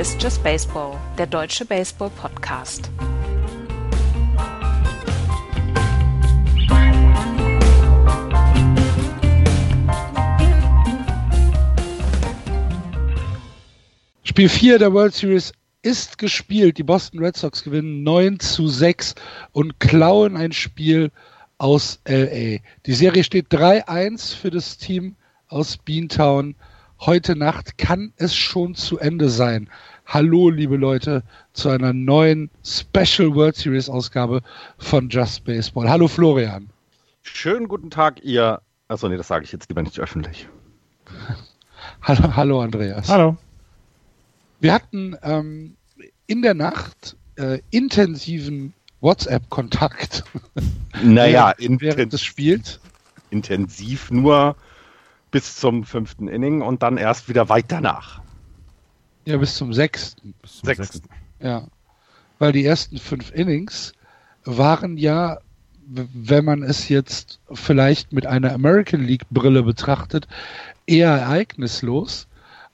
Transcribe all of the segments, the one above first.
Ist Just Baseball, der deutsche Baseball-Podcast. Spiel 4 der World Series ist gespielt. Die Boston Red Sox gewinnen 9 zu 6 und klauen ein Spiel aus LA. Die Serie steht 3-1 für das Team aus Beantown. Heute Nacht kann es schon zu Ende sein. Hallo, liebe Leute, zu einer neuen Special World Series Ausgabe von Just Baseball. Hallo, Florian. Schönen guten Tag, ihr. Achso, nee, das sage ich jetzt lieber nicht öffentlich. hallo, hallo, Andreas. Hallo. Wir hatten ähm, in der Nacht äh, intensiven WhatsApp-Kontakt. Naja, während, während des Spiels. Intensiv nur bis zum fünften Inning und dann erst wieder weit danach. Ja, bis zum sechsten. Bis zum sechsten. Ja. Weil die ersten fünf Innings waren ja, wenn man es jetzt vielleicht mit einer American League Brille betrachtet, eher ereignislos.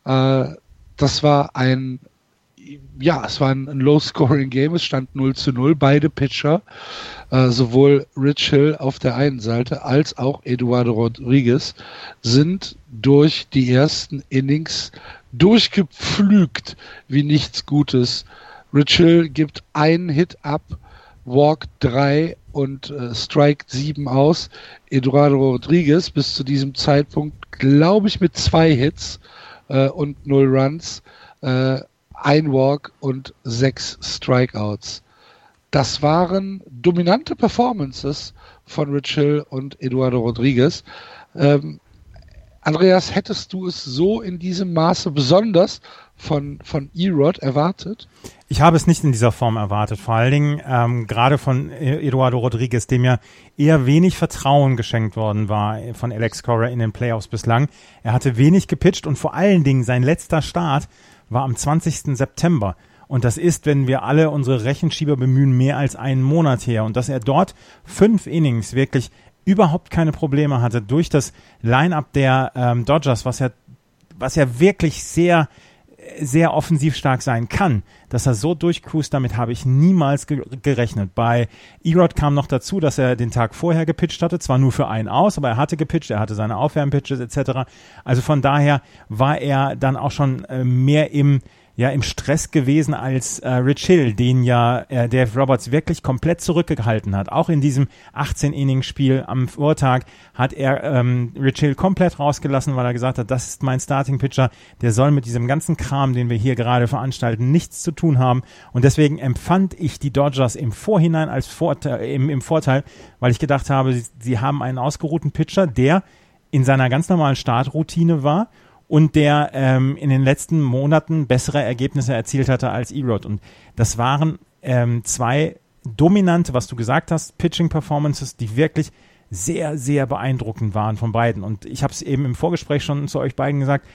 Äh, das war ein, ja, es war ein, ein Low-Scoring-Game. Es stand 0 zu 0. Beide Pitcher, äh, sowohl Rich Hill auf der einen Seite als auch Eduardo Rodriguez, sind durch die ersten Innings durchgepflügt wie nichts Gutes. Hill gibt einen Hit ab, Walk 3 und äh, Strike 7 aus. Eduardo Rodriguez bis zu diesem Zeitpunkt, glaube ich, mit zwei Hits äh, und null Runs, äh, ein Walk und sechs Strikeouts. Das waren dominante Performances von Rich Hill und Eduardo Rodriguez. Ähm, Andreas, hättest du es so in diesem Maße besonders von, von E-Rod erwartet? Ich habe es nicht in dieser Form erwartet. Vor allen Dingen ähm, gerade von Eduardo Rodriguez, dem ja eher wenig Vertrauen geschenkt worden war von Alex Cora in den Playoffs bislang. Er hatte wenig gepitcht und vor allen Dingen sein letzter Start war am 20. September. Und das ist, wenn wir alle unsere Rechenschieber bemühen, mehr als einen Monat her. Und dass er dort fünf Innings wirklich überhaupt keine Probleme hatte durch das Line-up der ähm, Dodgers, was ja, was ja wirklich sehr, sehr offensiv stark sein kann, dass er so durchcruist, damit habe ich niemals ge gerechnet. Bei Erod kam noch dazu, dass er den Tag vorher gepitcht hatte, zwar nur für einen aus, aber er hatte gepitcht, er hatte seine Aufwärmpitches etc. Also von daher war er dann auch schon äh, mehr im ja im Stress gewesen als äh, Rich Hill, den ja äh, Dave Roberts wirklich komplett zurückgehalten hat. Auch in diesem 18-Inning-Spiel am Vortag hat er ähm, Rich Hill komplett rausgelassen, weil er gesagt hat, das ist mein Starting-Pitcher, der soll mit diesem ganzen Kram, den wir hier gerade veranstalten, nichts zu tun haben. Und deswegen empfand ich die Dodgers im Vorhinein als Vorteil, im, im Vorteil, weil ich gedacht habe, sie, sie haben einen ausgeruhten Pitcher, der in seiner ganz normalen Startroutine war und der ähm, in den letzten Monaten bessere Ergebnisse erzielt hatte als Erod. Und das waren ähm, zwei dominante, was du gesagt hast, Pitching-Performances, die wirklich sehr, sehr beeindruckend waren von beiden. Und ich habe es eben im Vorgespräch schon zu euch beiden gesagt,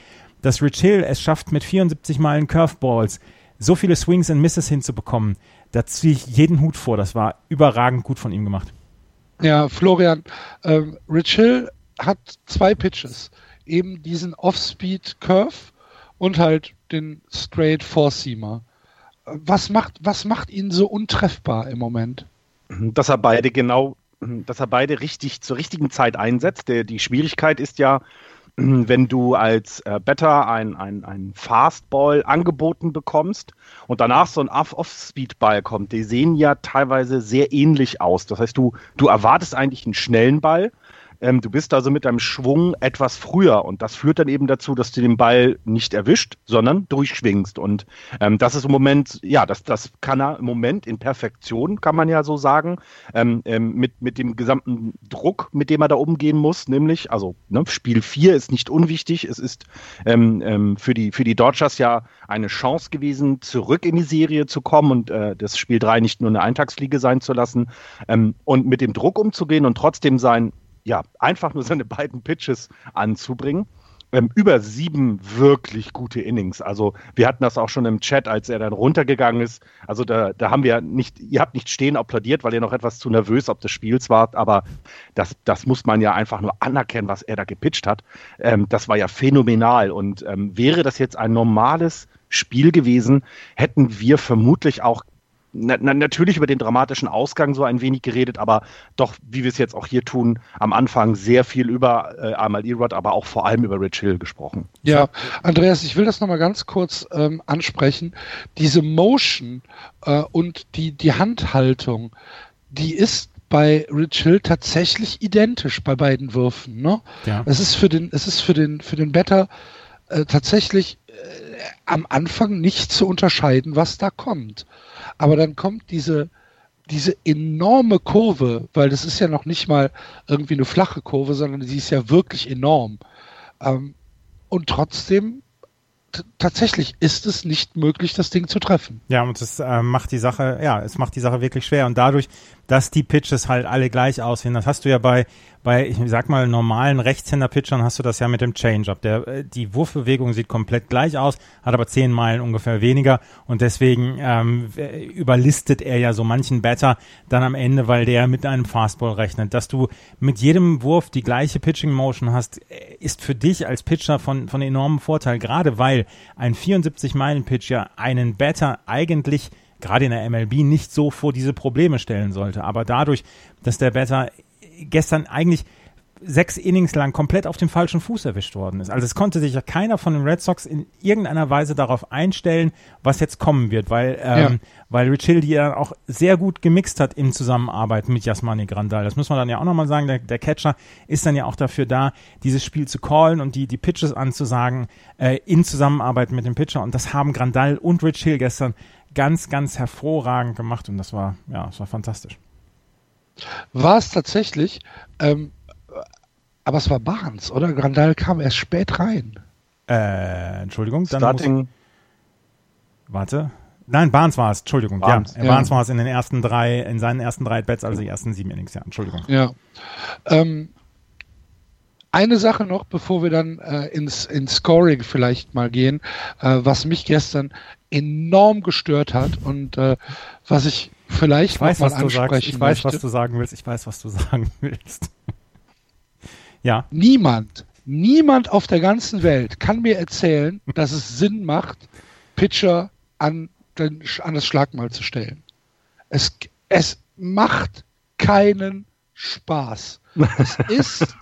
dass Rich Hill es schafft, mit 74 Malen Curveballs so viele Swings and Misses hinzubekommen. Da ziehe ich jeden Hut vor. Das war überragend gut von ihm gemacht. Ja, Florian, ähm, Rich Hill hat zwei Pitches eben diesen Off-Speed-Curve und halt den Straight Four-Seamer. Was macht, was macht ihn so untreffbar im Moment? Dass er beide genau, dass er beide richtig zur richtigen Zeit einsetzt. Der, die Schwierigkeit ist ja, wenn du als äh, Better ein, ein, ein Fastball angeboten bekommst und danach so ein Off-Speed-Ball kommt, die sehen ja teilweise sehr ähnlich aus. Das heißt, du, du erwartest eigentlich einen schnellen Ball ähm, du bist also mit deinem Schwung etwas früher und das führt dann eben dazu, dass du den Ball nicht erwischt, sondern durchschwingst. Und ähm, das ist im Moment, ja, das, das kann er im Moment in Perfektion, kann man ja so sagen, ähm, ähm mit, mit dem gesamten Druck, mit dem er da umgehen muss, nämlich, also ne, Spiel 4 ist nicht unwichtig, es ist ähm, ähm, für, die, für die Dodgers ja eine Chance gewesen, zurück in die Serie zu kommen und äh, das Spiel 3 nicht nur eine Eintagsfliege sein zu lassen und mit dem Druck umzugehen und trotzdem sein ja, einfach nur seine beiden Pitches anzubringen. Ähm, über sieben wirklich gute Innings. Also wir hatten das auch schon im Chat, als er dann runtergegangen ist. Also da, da haben wir nicht, ihr habt nicht stehen applaudiert, weil ihr noch etwas zu nervös ob des Spiels wart, aber das, das muss man ja einfach nur anerkennen, was er da gepitcht hat. Ähm, das war ja phänomenal. Und ähm, wäre das jetzt ein normales Spiel gewesen, hätten wir vermutlich auch na, na, natürlich über den dramatischen Ausgang so ein wenig geredet, aber doch, wie wir es jetzt auch hier tun, am Anfang sehr viel über äh, einmal Erod, aber auch vor allem über Rich Hill gesprochen. Ja, Andreas, ich will das nochmal ganz kurz ähm, ansprechen. Diese Motion äh, und die, die Handhaltung, die ist bei Rich Hill tatsächlich identisch bei beiden Würfen. Ne? Ja. Es ist für den, es ist für den, für den Better äh, tatsächlich am Anfang nicht zu unterscheiden, was da kommt. Aber dann kommt diese, diese enorme Kurve, weil das ist ja noch nicht mal irgendwie eine flache Kurve, sondern sie ist ja wirklich enorm. Ähm, und trotzdem tatsächlich ist es nicht möglich, das Ding zu treffen. Ja, und es äh, macht die Sache, ja, es macht die Sache wirklich schwer. Und dadurch, dass die Pitches halt alle gleich aussehen, das hast du ja bei bei, ich sag mal, normalen Rechtshänder-Pitchern hast du das ja mit dem Change-Up. Der, äh, die Wurfbewegung sieht komplett gleich aus, hat aber zehn Meilen ungefähr weniger und deswegen ähm, überlistet er ja so manchen Batter dann am Ende, weil der mit einem Fastball rechnet. Dass du mit jedem Wurf die gleiche Pitching-Motion hast, äh, ist für dich als Pitcher von, von enormem Vorteil, gerade weil ein 74-Meilen-Pitch ja einen Batter eigentlich gerade in der MLB nicht so vor diese Probleme stellen sollte. Aber dadurch, dass der Batter gestern eigentlich sechs Innings lang komplett auf dem falschen Fuß erwischt worden ist. Also es konnte sich ja keiner von den Red Sox in irgendeiner Weise darauf einstellen, was jetzt kommen wird, weil, ähm, ja. weil Rich Hill die ja auch sehr gut gemixt hat in Zusammenarbeit mit Jasmani Grandal. Das muss man dann ja auch nochmal sagen. Der, der Catcher ist dann ja auch dafür da, dieses Spiel zu callen und die, die Pitches anzusagen äh, in Zusammenarbeit mit dem Pitcher. Und das haben Grandal und Rich Hill gestern ganz, ganz hervorragend gemacht und das war, ja, das war fantastisch war es tatsächlich, ähm, aber es war Barnes, oder? Grandal kam erst spät rein. Äh, Entschuldigung, dann Starting. Muss, warte. Nein, Barnes war es, Entschuldigung. Barnes, ja, ja. Barnes war es in den ersten drei, in seinen ersten drei Bets, also die ersten sieben Innings, ja, Entschuldigung. Ja. Ähm, eine Sache noch, bevor wir dann äh, ins, ins Scoring vielleicht mal gehen, äh, was mich gestern enorm gestört hat und äh, was ich vielleicht ich weiß, was du sagst. Ich weiß, was du sagen willst. Ich weiß, was du sagen willst. ja. Niemand, niemand auf der ganzen Welt kann mir erzählen, dass es Sinn macht, Pitcher an, den, an das Schlagmal zu stellen. Es, es macht keinen Spaß. Es ist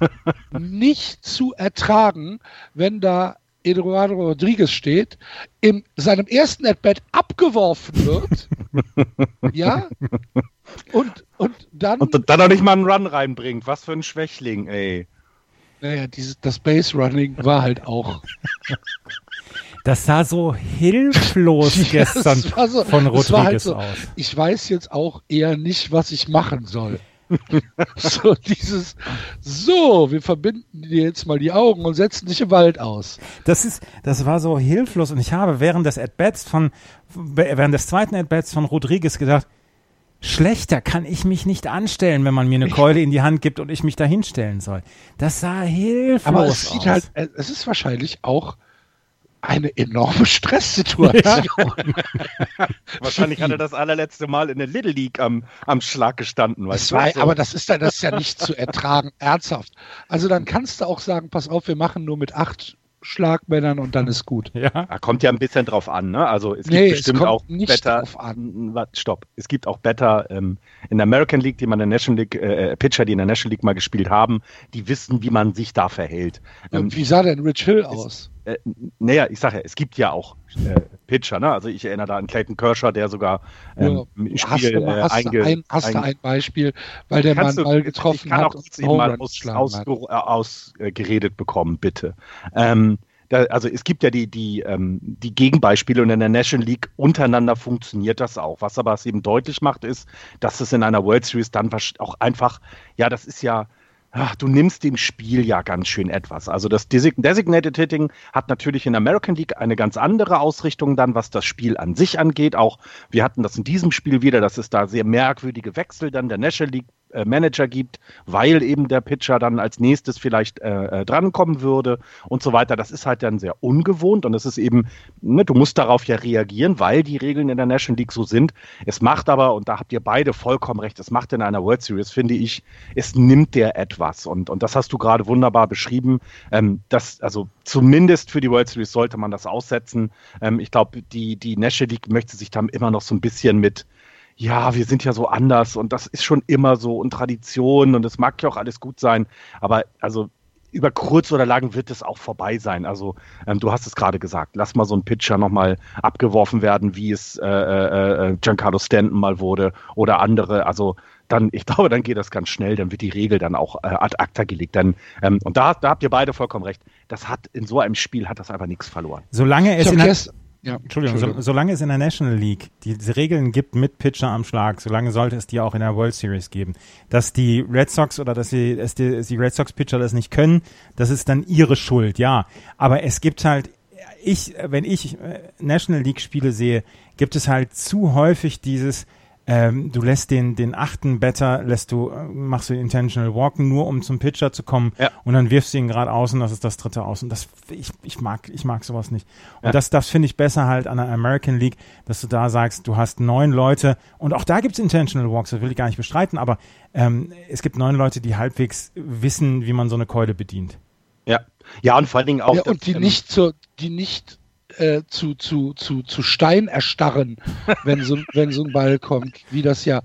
nicht zu ertragen, wenn da Eduardo Rodriguez steht, in seinem ersten At-Bat abgeworfen wird. ja. Und, und dann. Und dann noch nicht mal einen Run reinbringt. Was für ein Schwächling, ey. Naja, dieses, das Base Running war halt auch. Das sah so hilflos gestern so, von halt Rodriguez halt so, aus. Ich weiß jetzt auch eher nicht, was ich machen soll. so dieses, so, wir verbinden dir jetzt mal die Augen und setzen dich im Wald aus. Das ist, das war so hilflos und ich habe während des At-Bats von, während des zweiten At-Bats von Rodriguez gedacht, schlechter kann ich mich nicht anstellen, wenn man mir eine Keule in die Hand gibt und ich mich da hinstellen soll. Das sah hilflos aus. Aber es sieht halt, es ist wahrscheinlich auch eine enorme Stresssituation. Ja. Wahrscheinlich hat er das allerletzte Mal in der Little League am, am Schlag gestanden. Weißt war, so. Aber das ist, das ist ja nicht zu ertragen, ernsthaft. Also dann kannst du auch sagen, pass auf, wir machen nur mit acht Schlagmännern und dann ist gut. Ja. Da kommt ja ein bisschen drauf an, ne? Also es gibt nee, bestimmt es auch nicht Better. Drauf an. Stopp. Es gibt auch Better ähm, in der American League, die man in der National League, äh, Pitcher, die in der National League mal gespielt haben, die wissen, wie man sich da verhält. Ähm, wie sah denn Rich Hill aus? Äh, naja, ich sage ja, es gibt ja auch äh, Pitcher, ne? Also ich erinnere da an Clayton Kershaw, der sogar ähm, ja, Spiel hast, du, äh, hast, einge, du ein, hast du ein Beispiel, weil der Mann mal getroffen ich kann hat auch und mal aus, ausgeredet aus, äh, bekommen, bitte. Ähm, da, also es gibt ja die, die, ähm, die Gegenbeispiele und in der National League untereinander funktioniert das auch. Was aber es eben deutlich macht, ist, dass es in einer World Series dann auch einfach, ja, das ist ja, ach, du nimmst dem Spiel ja ganz schön etwas. Also das Designated Hitting hat natürlich in der American League eine ganz andere Ausrichtung dann, was das Spiel an sich angeht. Auch wir hatten das in diesem Spiel wieder, dass es da sehr merkwürdige Wechsel dann der National League äh, Manager gibt, weil eben der Pitcher dann als nächstes vielleicht äh, äh, drankommen würde und so weiter. Das ist halt dann sehr ungewohnt und es ist eben, ne, du musst darauf ja reagieren, weil die Regeln in der National League so sind. Es macht aber, und da habt ihr beide vollkommen recht, es macht in einer World Series, finde ich, es nimmt der etwas und, und das hast du gerade wunderbar beschrieben. Ähm, das, also zumindest für die World Series sollte man das aussetzen. Ähm, ich glaube, die, die National League möchte sich dann immer noch so ein bisschen mit ja, wir sind ja so anders und das ist schon immer so und Tradition und es mag ja auch alles gut sein, aber also über kurz oder lang wird es auch vorbei sein. Also ähm, du hast es gerade gesagt, lass mal so ein Pitcher nochmal abgeworfen werden, wie es äh, äh, äh, Giancarlo Stanton mal wurde oder andere. Also dann, ich glaube, dann geht das ganz schnell, dann wird die Regel dann auch äh, ad acta gelegt. Dann, ähm, und da, da habt ihr beide vollkommen recht. Das hat in so einem Spiel hat das einfach nichts verloren. Solange es in der, ja, Entschuldigung, Entschuldigung. So, solange es in der National League diese Regeln gibt mit Pitcher am Schlag, solange sollte es die auch in der World Series geben. Dass die Red Sox oder dass die, dass die, dass die Red Sox Pitcher das nicht können, das ist dann ihre Schuld, ja. Aber es gibt halt, ich, wenn ich äh, National League Spiele sehe, gibt es halt zu häufig dieses, ähm, du lässt den, den achten Better, lässt du, äh, machst du Intentional Walken, nur um zum Pitcher zu kommen ja. und dann wirfst du ihn gerade aus und das ist das dritte aus. Und das, ich, ich mag, ich mag sowas nicht. Und ja. das, das finde ich besser halt an der American League, dass du da sagst, du hast neun Leute und auch da gibt's Intentional Walks, das will ich gar nicht bestreiten, aber ähm, es gibt neun Leute, die halbwegs wissen, wie man so eine Keule bedient. Ja. Ja, und vor allen Dingen auch. Ja, und die nicht zur, die nicht äh, zu, zu, zu, zu Stein erstarren, wenn so, wenn so ein Ball kommt, wie das ja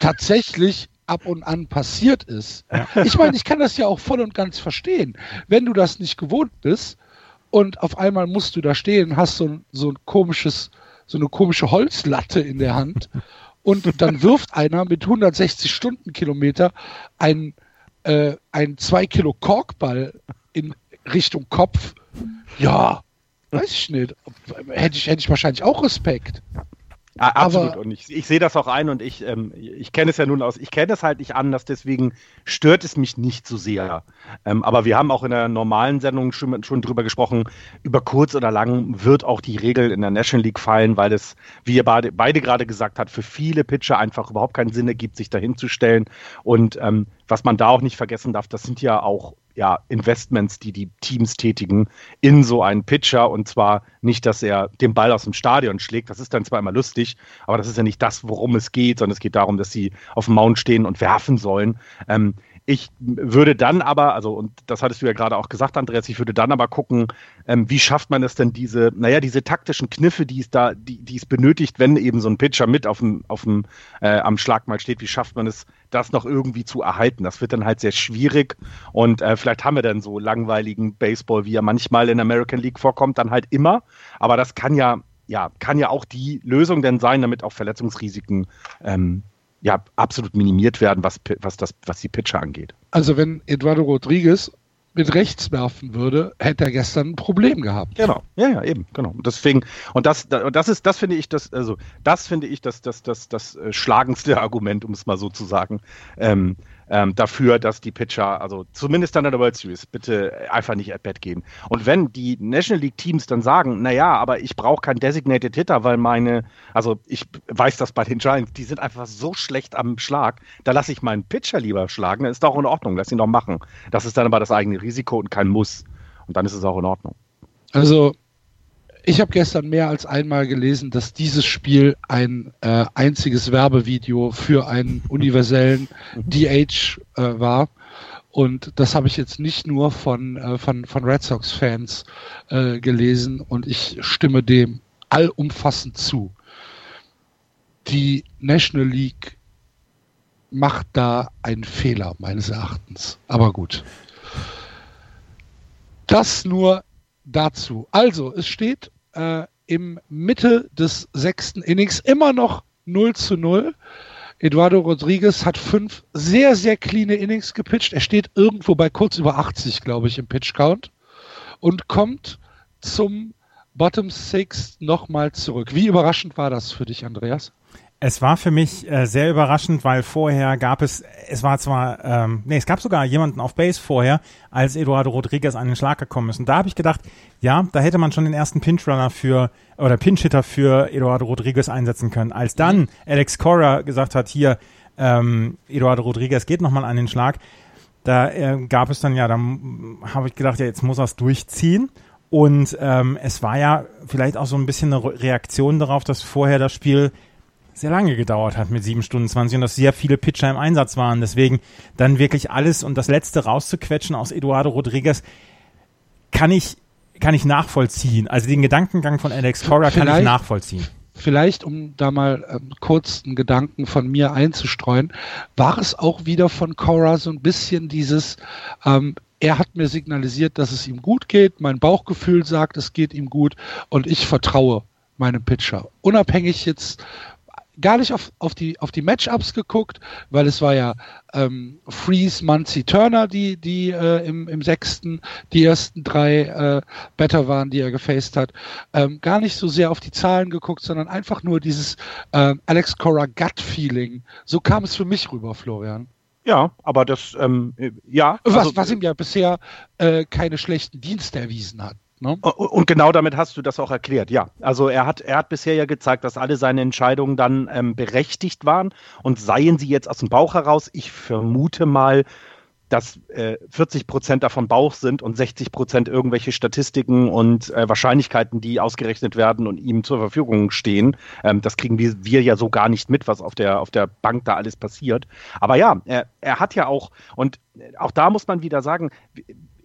tatsächlich ab und an passiert ist. Ich meine, ich kann das ja auch voll und ganz verstehen. Wenn du das nicht gewohnt bist und auf einmal musst du da stehen, hast so ein, so ein komisches, so eine komische Holzlatte in der Hand und dann wirft einer mit 160 Stundenkilometer ein, äh, ein 2 Kilo Korkball in Richtung Kopf. Ja, Weiß ich nicht. Hätte ich, hätte ich wahrscheinlich auch Respekt. Ja, absolut. Aber und ich, ich sehe das auch ein und ich, ähm, ich kenne es ja nun aus, ich kenne es halt nicht anders, deswegen stört es mich nicht so sehr. Ähm, aber wir haben auch in der normalen Sendung schon, schon drüber gesprochen, über kurz oder lang wird auch die Regel in der National League fallen, weil es, wie ihr beide, beide gerade gesagt habt, für viele Pitcher einfach überhaupt keinen Sinn ergibt, sich dahin zu stellen. Und ähm, was man da auch nicht vergessen darf, das sind ja auch ja, Investments, die die Teams tätigen, in so einen Pitcher. Und zwar nicht, dass er den Ball aus dem Stadion schlägt. Das ist dann zwar immer lustig, aber das ist ja nicht das, worum es geht, sondern es geht darum, dass sie auf dem Mount stehen und werfen sollen. Ähm, ich würde dann aber, also, und das hattest du ja gerade auch gesagt, Andreas, ich würde dann aber gucken, ähm, wie schafft man es denn, diese, naja, diese taktischen Kniffe, die es da, die, die es benötigt, wenn eben so ein Pitcher mit auf dem, auf dem, äh, am Schlag mal steht, wie schafft man es, das noch irgendwie zu erhalten? Das wird dann halt sehr schwierig und äh, vielleicht haben wir dann so langweiligen Baseball, wie er manchmal in American League vorkommt, dann halt immer. Aber das kann ja, ja, kann ja auch die Lösung denn sein, damit auch Verletzungsrisiken ähm, ja, absolut minimiert werden, was, was, das, was die Pitcher angeht. Also wenn Eduardo Rodriguez mit rechts werfen würde, hätte er gestern ein Problem gehabt. Genau, ja, ja, eben, genau. Deswegen, und das, das ist, das finde ich, das, also, das finde ich das, das, das, das äh, schlagendste Argument, um es mal so zu sagen. Ähm, ähm, dafür, dass die Pitcher, also zumindest dann in der World Series, bitte einfach nicht at bat gehen. Und wenn die National League Teams dann sagen, naja, aber ich brauche keinen Designated Hitter, weil meine, also ich weiß das bei den Giants, die sind einfach so schlecht am Schlag, da lasse ich meinen Pitcher lieber schlagen, dann ist doch in Ordnung, lass ihn doch machen. Das ist dann aber das eigene Risiko und kein Muss. Und dann ist es auch in Ordnung. Also ich habe gestern mehr als einmal gelesen, dass dieses Spiel ein äh, einziges Werbevideo für einen universellen DH äh, war. Und das habe ich jetzt nicht nur von, äh, von, von Red Sox-Fans äh, gelesen und ich stimme dem allumfassend zu. Die National League macht da einen Fehler, meines Erachtens. Aber gut. Das nur dazu. Also, es steht äh, im Mitte des sechsten Innings immer noch 0 zu 0. Eduardo Rodriguez hat fünf sehr, sehr cleane Innings gepitcht. Er steht irgendwo bei kurz über 80, glaube ich, im Pitch Count und kommt zum Bottom Six nochmal zurück. Wie überraschend war das für dich, Andreas? Es war für mich äh, sehr überraschend, weil vorher gab es, es war zwar, ähm, nee, es gab sogar jemanden auf Base vorher, als Eduardo Rodriguez an den Schlag gekommen ist. Und da habe ich gedacht, ja, da hätte man schon den ersten Pinchrunner für, oder Pinchhitter für Eduardo Rodriguez einsetzen können. Als dann Alex Cora gesagt hat, hier, ähm, Eduardo Rodriguez geht nochmal an den Schlag. Da äh, gab es dann ja, da habe ich gedacht, ja, jetzt muss er es durchziehen. Und ähm, es war ja vielleicht auch so ein bisschen eine Reaktion darauf, dass vorher das Spiel sehr lange gedauert hat mit sieben Stunden 20 und dass sehr viele Pitcher im Einsatz waren. Deswegen dann wirklich alles und das Letzte rauszuquetschen aus Eduardo Rodriguez kann ich, kann ich nachvollziehen. Also den Gedankengang von Alex Cora kann ich nachvollziehen. Vielleicht, um da mal ähm, kurz einen Gedanken von mir einzustreuen, war es auch wieder von Cora so ein bisschen dieses, ähm, er hat mir signalisiert, dass es ihm gut geht, mein Bauchgefühl sagt, es geht ihm gut und ich vertraue meinem Pitcher. Unabhängig jetzt gar nicht auf, auf die, auf die Matchups geguckt, weil es war ja ähm, Freeze, Muncie, Turner, die, die äh, im, im sechsten die ersten drei äh, Better waren, die er gefaced hat. Ähm, gar nicht so sehr auf die Zahlen geguckt, sondern einfach nur dieses äh, Alex Cora Gut-Feeling. So kam es für mich rüber, Florian. Ja, aber das, ähm, ja. Also, was, was ihm ja bisher äh, keine schlechten Dienste erwiesen hat. Ne? Und genau damit hast du das auch erklärt, ja. Also er hat, er hat bisher ja gezeigt, dass alle seine Entscheidungen dann ähm, berechtigt waren und seien sie jetzt aus dem Bauch heraus. Ich vermute mal, dass äh, 40 Prozent davon Bauch sind und 60 Prozent irgendwelche Statistiken und äh, Wahrscheinlichkeiten, die ausgerechnet werden und ihm zur Verfügung stehen. Ähm, das kriegen wir, wir ja so gar nicht mit, was auf der, auf der Bank da alles passiert. Aber ja, er, er hat ja auch, und auch da muss man wieder sagen,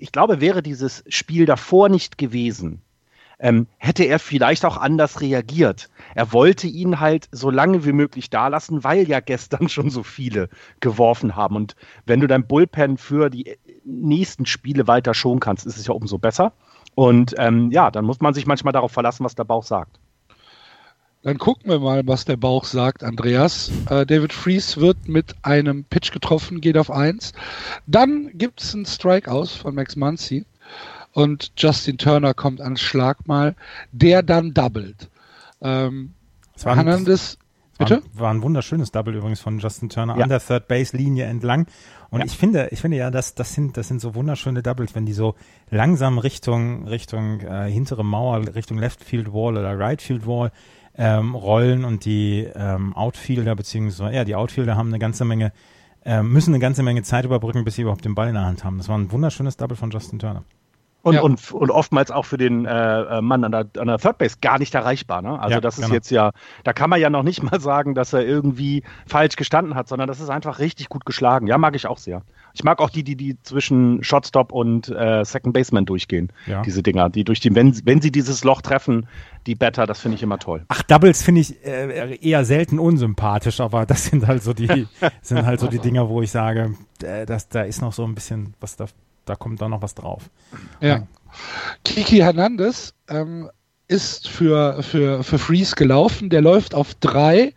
ich glaube, wäre dieses Spiel davor nicht gewesen, ähm, hätte er vielleicht auch anders reagiert. Er wollte ihn halt so lange wie möglich da lassen, weil ja gestern schon so viele geworfen haben. Und wenn du dein Bullpen für die nächsten Spiele weiter schonen kannst, ist es ja umso besser. Und ähm, ja, dann muss man sich manchmal darauf verlassen, was der Bauch sagt. Dann gucken wir mal, was der Bauch sagt, Andreas. Äh, David Fries wird mit einem Pitch getroffen, geht auf eins. Dann gibt es einen Strike aus von Max Muncy und Justin Turner kommt ans Schlag mal, der dann doubelt. Ähm, war Hernandez, bitte? War, war, ein wunderschönes Double übrigens von Justin Turner ja. an der Third Base Linie entlang. Und ja. ich finde, ich finde ja, das, das sind, das sind so wunderschöne Doubles, wenn die so langsam Richtung, Richtung äh, hintere Mauer, Richtung Left Field Wall oder Right Field Wall ähm, rollen und die ähm, Outfielder beziehungsweise ja die Outfielder haben eine ganze Menge äh, müssen eine ganze Menge Zeit überbrücken, bis sie überhaupt den Ball in der Hand haben. Das war ein wunderschönes Double von Justin Turner. Und, ja. und, und oftmals auch für den äh, äh, Mann an der, an der Third Base gar nicht erreichbar. Ne? Also ja, das ist genau. jetzt ja, da kann man ja noch nicht mal sagen, dass er irgendwie falsch gestanden hat, sondern das ist einfach richtig gut geschlagen. Ja, mag ich auch sehr. Ich mag auch die, die, die zwischen Shotstop und äh, Second Baseman durchgehen. Ja. Diese Dinger, die durch die, wenn, wenn sie dieses Loch treffen, die Better, das finde ich immer toll. Ach, Doubles finde ich äh, eher selten unsympathisch, aber das sind halt so die, sind halt so die Dinger, wo ich sage, äh, das, da ist noch so ein bisschen was da da kommt da noch was drauf. Ja. Kiki Hernandez ähm, ist für, für, für Freeze gelaufen. Der läuft auf drei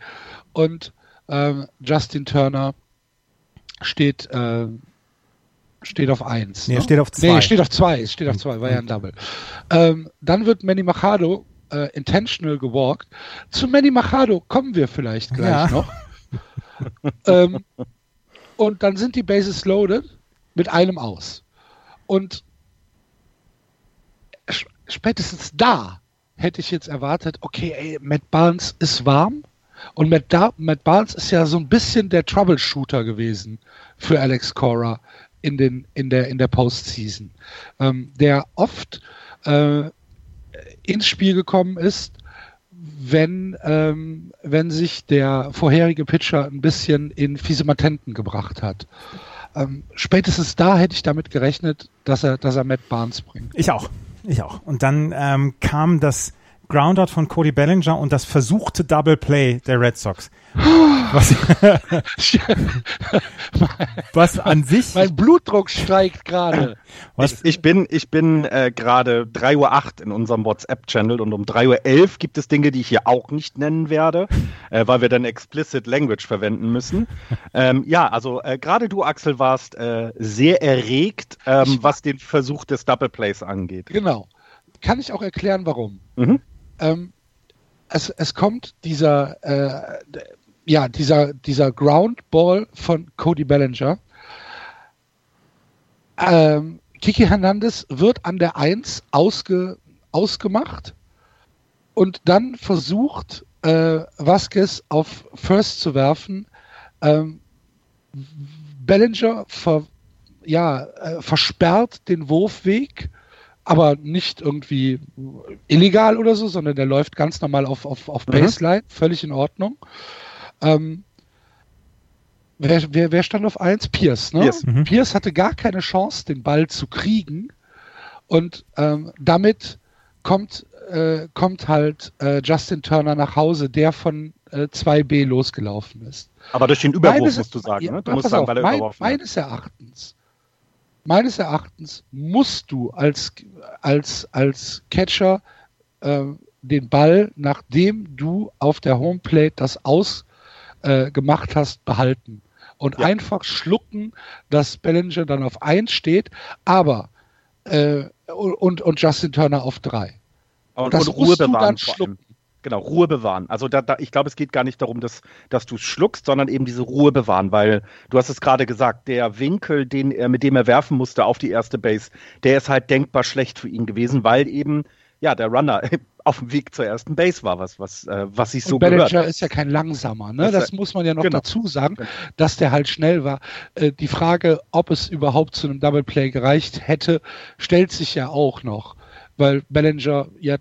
und ähm, Justin Turner steht, äh, steht auf eins. Nee, ne? steht auf zwei. Nee, steht auf zwei. Steht auf zwei, war ja ein Double. Ähm, dann wird Manny Machado äh, intentional gewalkt. Zu Manny Machado kommen wir vielleicht gleich ja. noch. ähm, und dann sind die Bases loaded mit einem aus. Und spätestens da hätte ich jetzt erwartet, okay, ey, Matt Barnes ist warm. Und Matt, da Matt Barnes ist ja so ein bisschen der Troubleshooter gewesen für Alex Cora in, den, in, der, in der Postseason. Ähm, der oft äh, ins Spiel gekommen ist, wenn, ähm, wenn sich der vorherige Pitcher ein bisschen in fiese Matenten gebracht hat. Ähm, spätestens da hätte ich damit gerechnet, dass er, dass er Matt Barnes bringt. Ich auch. Ich auch. Und dann ähm, kam das Groundout von Cody Bellinger und das versuchte Double Play der Red Sox. Was, was an sich. Mein Blutdruck steigt gerade. Ich, ich, bin, ich bin äh, gerade 3.08 Uhr in unserem WhatsApp-Channel und um 3.11 Uhr gibt es Dinge, die ich hier auch nicht nennen werde, äh, weil wir dann explicit Language verwenden müssen. Ähm, ja, also äh, gerade du, Axel, warst äh, sehr erregt, ähm, was den Versuch des Double Plays angeht. Genau. Kann ich auch erklären, warum. Mhm. Ähm, es, es kommt dieser, äh, ja, dieser, dieser Groundball von Cody Bellinger. Ähm, Kiki Hernandez wird an der 1 ausge, ausgemacht und dann versucht äh, Vasquez auf First zu werfen. Ähm, Bellinger ver, ja, äh, versperrt den Wurfweg, aber nicht irgendwie illegal oder so, sondern der läuft ganz normal auf, auf, auf mhm. Baseline, mhm. völlig in Ordnung. Ähm, wer, wer, wer stand auf 1? Pierce, ne? Pierce. Mhm. Pierce hatte gar keine Chance, den Ball zu kriegen. Und ähm, damit kommt, äh, kommt halt äh, Justin Turner nach Hause, der von äh, 2B losgelaufen ist. Aber durch den Überwurf meines, musst du sagen, ne? Du musst sagen, auf, weil er mein, überworfen Meines Erachtens, meines Erachtens musst du als, als, als Catcher äh, den Ball, nachdem du auf der Homeplate das ausgemacht äh, hast, behalten. Und ja. einfach schlucken, dass Bellinger dann auf 1 steht, aber äh, und, und Justin Turner auf 3. Und, das und Ruhe bewahren. schlucken. Genau, Ruhe bewahren. Also da, da, ich glaube, es geht gar nicht darum, dass, dass du schluckst, sondern eben diese Ruhe bewahren, weil du hast es gerade gesagt, der Winkel, den er, mit dem er werfen musste auf die erste Base, der ist halt denkbar schlecht für ihn gewesen, weil eben ja der Runner auf dem Weg zur ersten Base war, was, was, äh, was sich so Bellinger gehört. ist ja kein langsamer, ne? Das, das muss man ja noch genau. dazu sagen, dass der halt schnell war. Äh, die Frage, ob es überhaupt zu einem Double Play gereicht hätte, stellt sich ja auch noch, weil Bellinger ja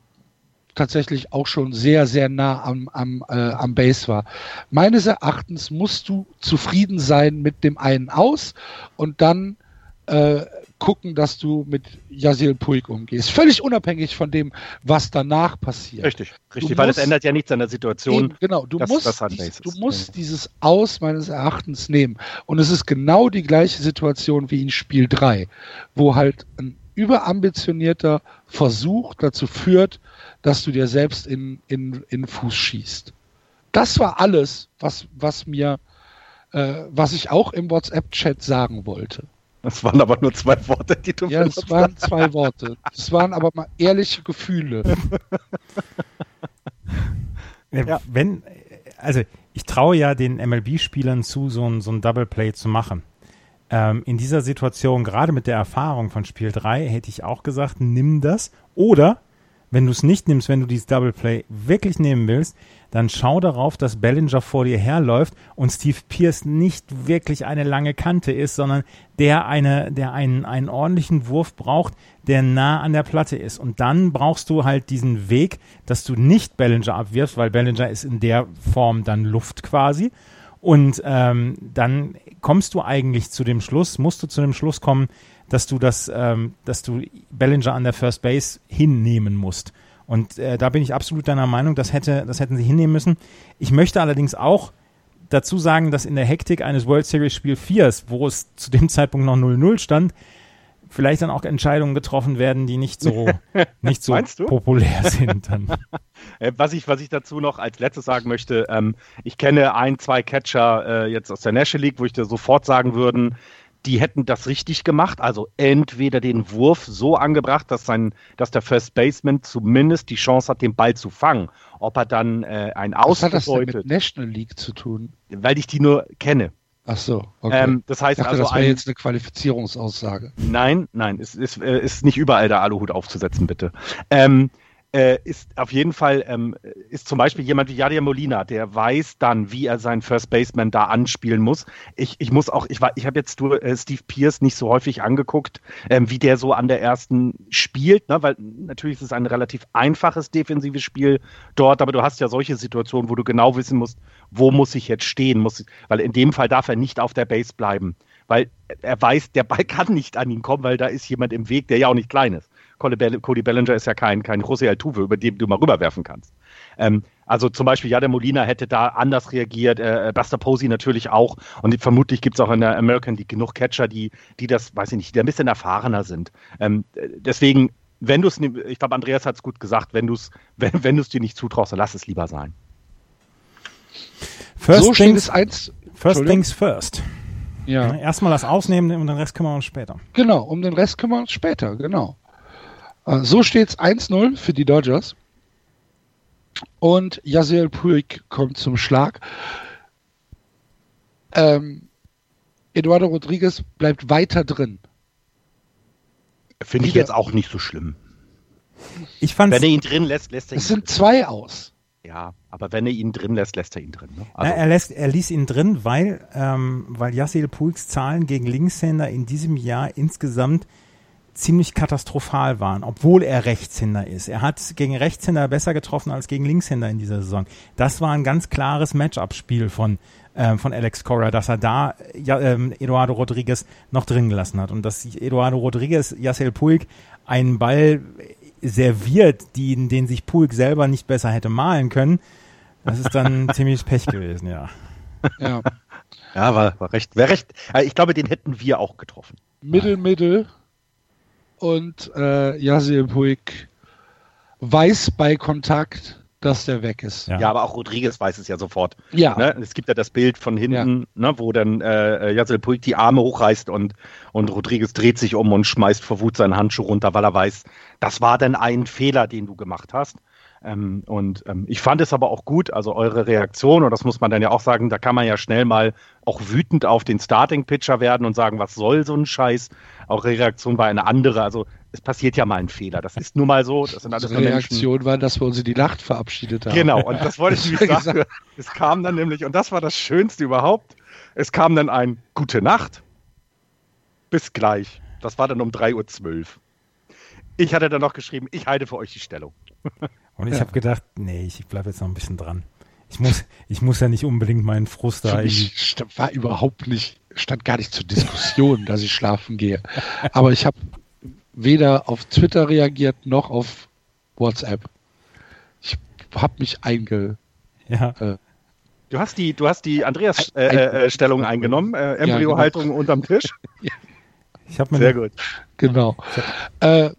tatsächlich auch schon sehr, sehr nah am, am, äh, am Base war. Meines Erachtens musst du zufrieden sein mit dem einen aus und dann äh, gucken, dass du mit Yasil Puig umgehst. Völlig unabhängig von dem, was danach passiert. Richtig, richtig, du weil es ändert ja nichts an der Situation. Eben, genau, du musst, das dies, du musst dieses Aus meines Erachtens nehmen. Und es ist genau die gleiche Situation wie in Spiel 3, wo halt ein überambitionierter Versuch dazu führt, dass du dir selbst in, in, in Fuß schießt. Das war alles, was, was mir, äh, was ich auch im WhatsApp-Chat sagen wollte. Das waren aber nur zwei Worte, die du Ja, es waren zwei Worte. Es waren aber mal ehrliche Gefühle. ja. Wenn, also ich traue ja den MLB-Spielern zu, so ein, so ein Double Play zu machen. Ähm, in dieser Situation, gerade mit der Erfahrung von Spiel 3, hätte ich auch gesagt, nimm das. Oder wenn du es nicht nimmst, wenn du dieses Double Play wirklich nehmen willst, dann schau darauf, dass Bellinger vor dir herläuft und Steve Pierce nicht wirklich eine lange Kante ist, sondern der eine, der einen, einen ordentlichen Wurf braucht, der nah an der Platte ist. Und dann brauchst du halt diesen Weg, dass du nicht Bellinger abwirfst, weil Bellinger ist in der Form dann Luft quasi. Und ähm, dann kommst du eigentlich zu dem Schluss, musst du zu dem Schluss kommen, dass du das, ähm, dass du Bellinger an der First Base hinnehmen musst. Und äh, da bin ich absolut deiner Meinung, das hätte, das hätten sie hinnehmen müssen. Ich möchte allerdings auch dazu sagen, dass in der Hektik eines World Series Spiel 4, wo es zu dem Zeitpunkt noch 0-0 stand, vielleicht dann auch Entscheidungen getroffen werden, die nicht so, nicht so populär sind. Dann. Äh, was, ich, was ich dazu noch als letztes sagen möchte, ähm, ich kenne ein, zwei Catcher äh, jetzt aus der National League, wo ich dir sofort sagen würden, die hätten das richtig gemacht, also entweder den Wurf so angebracht, dass, sein, dass der First Baseman zumindest die Chance hat, den Ball zu fangen. Ob er dann äh, ein Aus Was hat das denn mit National League zu tun? Weil ich die nur kenne. Ach so, okay. Ähm, das heißt dachte, also das wäre jetzt eine Qualifizierungsaussage. Nein, nein, es ist, ist, ist nicht überall der Aluhut aufzusetzen, bitte. Ähm, äh, ist auf jeden Fall, ähm, ist zum Beispiel jemand wie Jadia Molina, der weiß dann, wie er seinen First Baseman da anspielen muss. Ich, ich muss auch, ich war, ich habe jetzt äh, Steve Pierce nicht so häufig angeguckt, ähm, wie der so an der ersten spielt, ne? weil natürlich ist es ein relativ einfaches defensives Spiel dort, aber du hast ja solche Situationen, wo du genau wissen musst, wo muss ich jetzt stehen, muss, weil in dem Fall darf er nicht auf der Base bleiben weil er weiß, der Ball kann nicht an ihn kommen, weil da ist jemand im Weg, der ja auch nicht klein ist. Cody Bellinger ist ja kein, kein José Altuve, über den du mal rüberwerfen kannst. Ähm, also zum Beispiel, ja, der Molina hätte da anders reagiert, äh, Buster Posey natürlich auch. Und vermutlich gibt es auch in der American League genug Catcher, die, die das, weiß ich nicht, die ein bisschen erfahrener sind. Ähm, deswegen, wenn du es, ich glaube, Andreas hat es gut gesagt, wenn du es wenn, wenn dir nicht zutraust, dann lass es lieber sein. First, so things, eins, first things first. Ja. Erstmal das Ausnehmen und den Rest kümmern wir uns später. Genau, um den Rest kümmern wir uns später, genau. Äh, so steht es 1-0 für die Dodgers. Und Yasiel Puig kommt zum Schlag. Ähm, Eduardo Rodriguez bleibt weiter drin. Finde ich jetzt auch nicht so schlimm. Ich fand Wenn er ihn drin lässt, lässt er ihn. Es sind zwei aus. Ja, aber wenn er ihn drin lässt, lässt er ihn drin. Ne? Also Na, er, lässt, er ließ ihn drin, weil, ähm, weil Yassil Puigs Zahlen gegen Linkshänder in diesem Jahr insgesamt ziemlich katastrophal waren, obwohl er Rechtshänder ist. Er hat gegen Rechtshänder besser getroffen als gegen Linkshänder in dieser Saison. Das war ein ganz klares Matchup-Spiel von, äh, von Alex Cora, dass er da ja, ähm, Eduardo Rodriguez noch drin gelassen hat und dass Eduardo Rodriguez Yassel Puig einen Ball serviert, die, den sich Puig selber nicht besser hätte malen können. Das ist dann ziemlich Pech gewesen, ja. Ja, ja war, war recht, war recht. Ich glaube, den hätten wir auch getroffen. Mittel, Mittel und äh, Yasil Puig weiß bei Kontakt, dass der weg ist. Ja. ja, aber auch Rodriguez weiß es ja sofort. Ja. Ne? Es gibt ja das Bild von hinten, ja. ne, wo dann äh, Yasil Puig die Arme hochreißt und, und Rodriguez dreht sich um und schmeißt vor Wut seinen Handschuh runter, weil er weiß, das war dann ein Fehler, den du gemacht hast. Ähm, und ähm, ich fand es aber auch gut, also eure Reaktion, und das muss man dann ja auch sagen, da kann man ja schnell mal auch wütend auf den Starting-Pitcher werden und sagen, was soll so ein Scheiß? Auch Reaktion war eine andere. Also es passiert ja mal ein Fehler. Das ist nun mal so. Das sind alles Unsere Reaktion Menschen. war, dass wir uns in die Nacht verabschiedet haben. Genau, und das wollte ich nämlich sagen. Es kam dann nämlich, und das war das Schönste überhaupt, es kam dann ein Gute Nacht. Bis gleich. Das war dann um 3.12 Uhr. Ich hatte dann noch geschrieben, ich halte für euch die Stellung. Und ich ja. habe gedacht, nee, ich bleibe jetzt noch ein bisschen dran. Ich muss, ich muss ja nicht unbedingt meinen Frust da irgendwie. war überhaupt nicht, stand gar nicht zur Diskussion, dass ich schlafen gehe. Aber ich habe weder auf Twitter reagiert noch auf WhatsApp. Ich habe mich einge. Ja. Äh, du hast die, du hast die Andreas-Stellung äh, äh, eingenommen, äh, Embryo-Haltung ja, genau. unterm Tisch. Ich habe Sehr gut. Genau. Äh,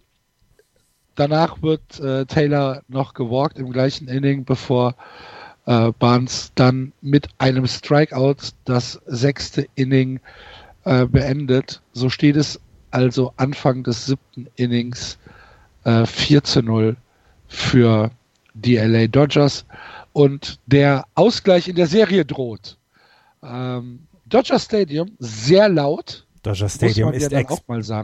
danach wird äh, Taylor noch gewalkt im gleichen Inning, bevor äh, Barnes dann mit einem Strikeout das sechste Inning äh, beendet. So steht es also Anfang des siebten Innings äh, 4 zu 0 für die LA Dodgers und der Ausgleich in der Serie droht. Ähm, Dodger Stadium sehr laut. Dodger Stadium ist, ja ex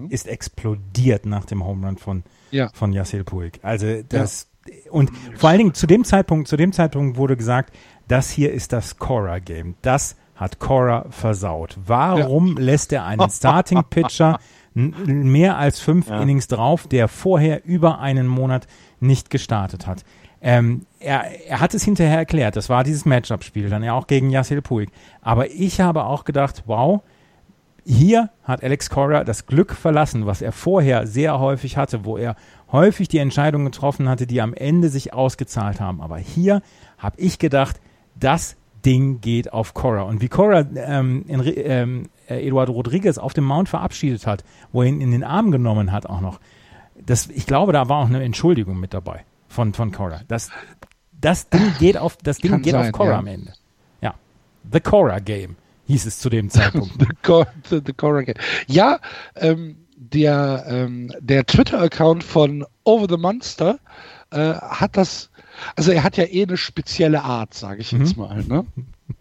ist explodiert nach dem Home Run von ja. von Yassil Puig. Also das ja. und vor allen Dingen zu dem Zeitpunkt, zu dem Zeitpunkt wurde gesagt, das hier ist das Cora Game. Das hat Cora versaut. Warum ja. lässt er einen Starting Pitcher mehr als fünf Innings drauf, der vorher über einen Monat nicht gestartet hat? Ähm, er, er hat es hinterher erklärt, das war dieses Matchup-Spiel, dann ja auch gegen Yassil Puig. Aber ich habe auch gedacht, wow, hier hat Alex Cora das Glück verlassen, was er vorher sehr häufig hatte, wo er häufig die Entscheidungen getroffen hatte, die am Ende sich ausgezahlt haben. Aber hier habe ich gedacht, das Ding geht auf Cora. Und wie Cora ähm, in, ähm, äh, Eduardo Rodriguez auf dem Mount verabschiedet hat, wo er ihn in den Arm genommen hat auch noch, das, ich glaube, da war auch eine Entschuldigung mit dabei von, von Cora. Das, das Ding geht auf, das Ding geht sein, auf Cora ja. am Ende. Ja. The Cora Game hieß es zu dem Zeitpunkt. the, the, the Corrigan. Ja, ähm, der, ähm, der Twitter-Account von Over the Monster äh, hat das, also er hat ja eh eine spezielle Art, sage ich jetzt mhm. mal, ne?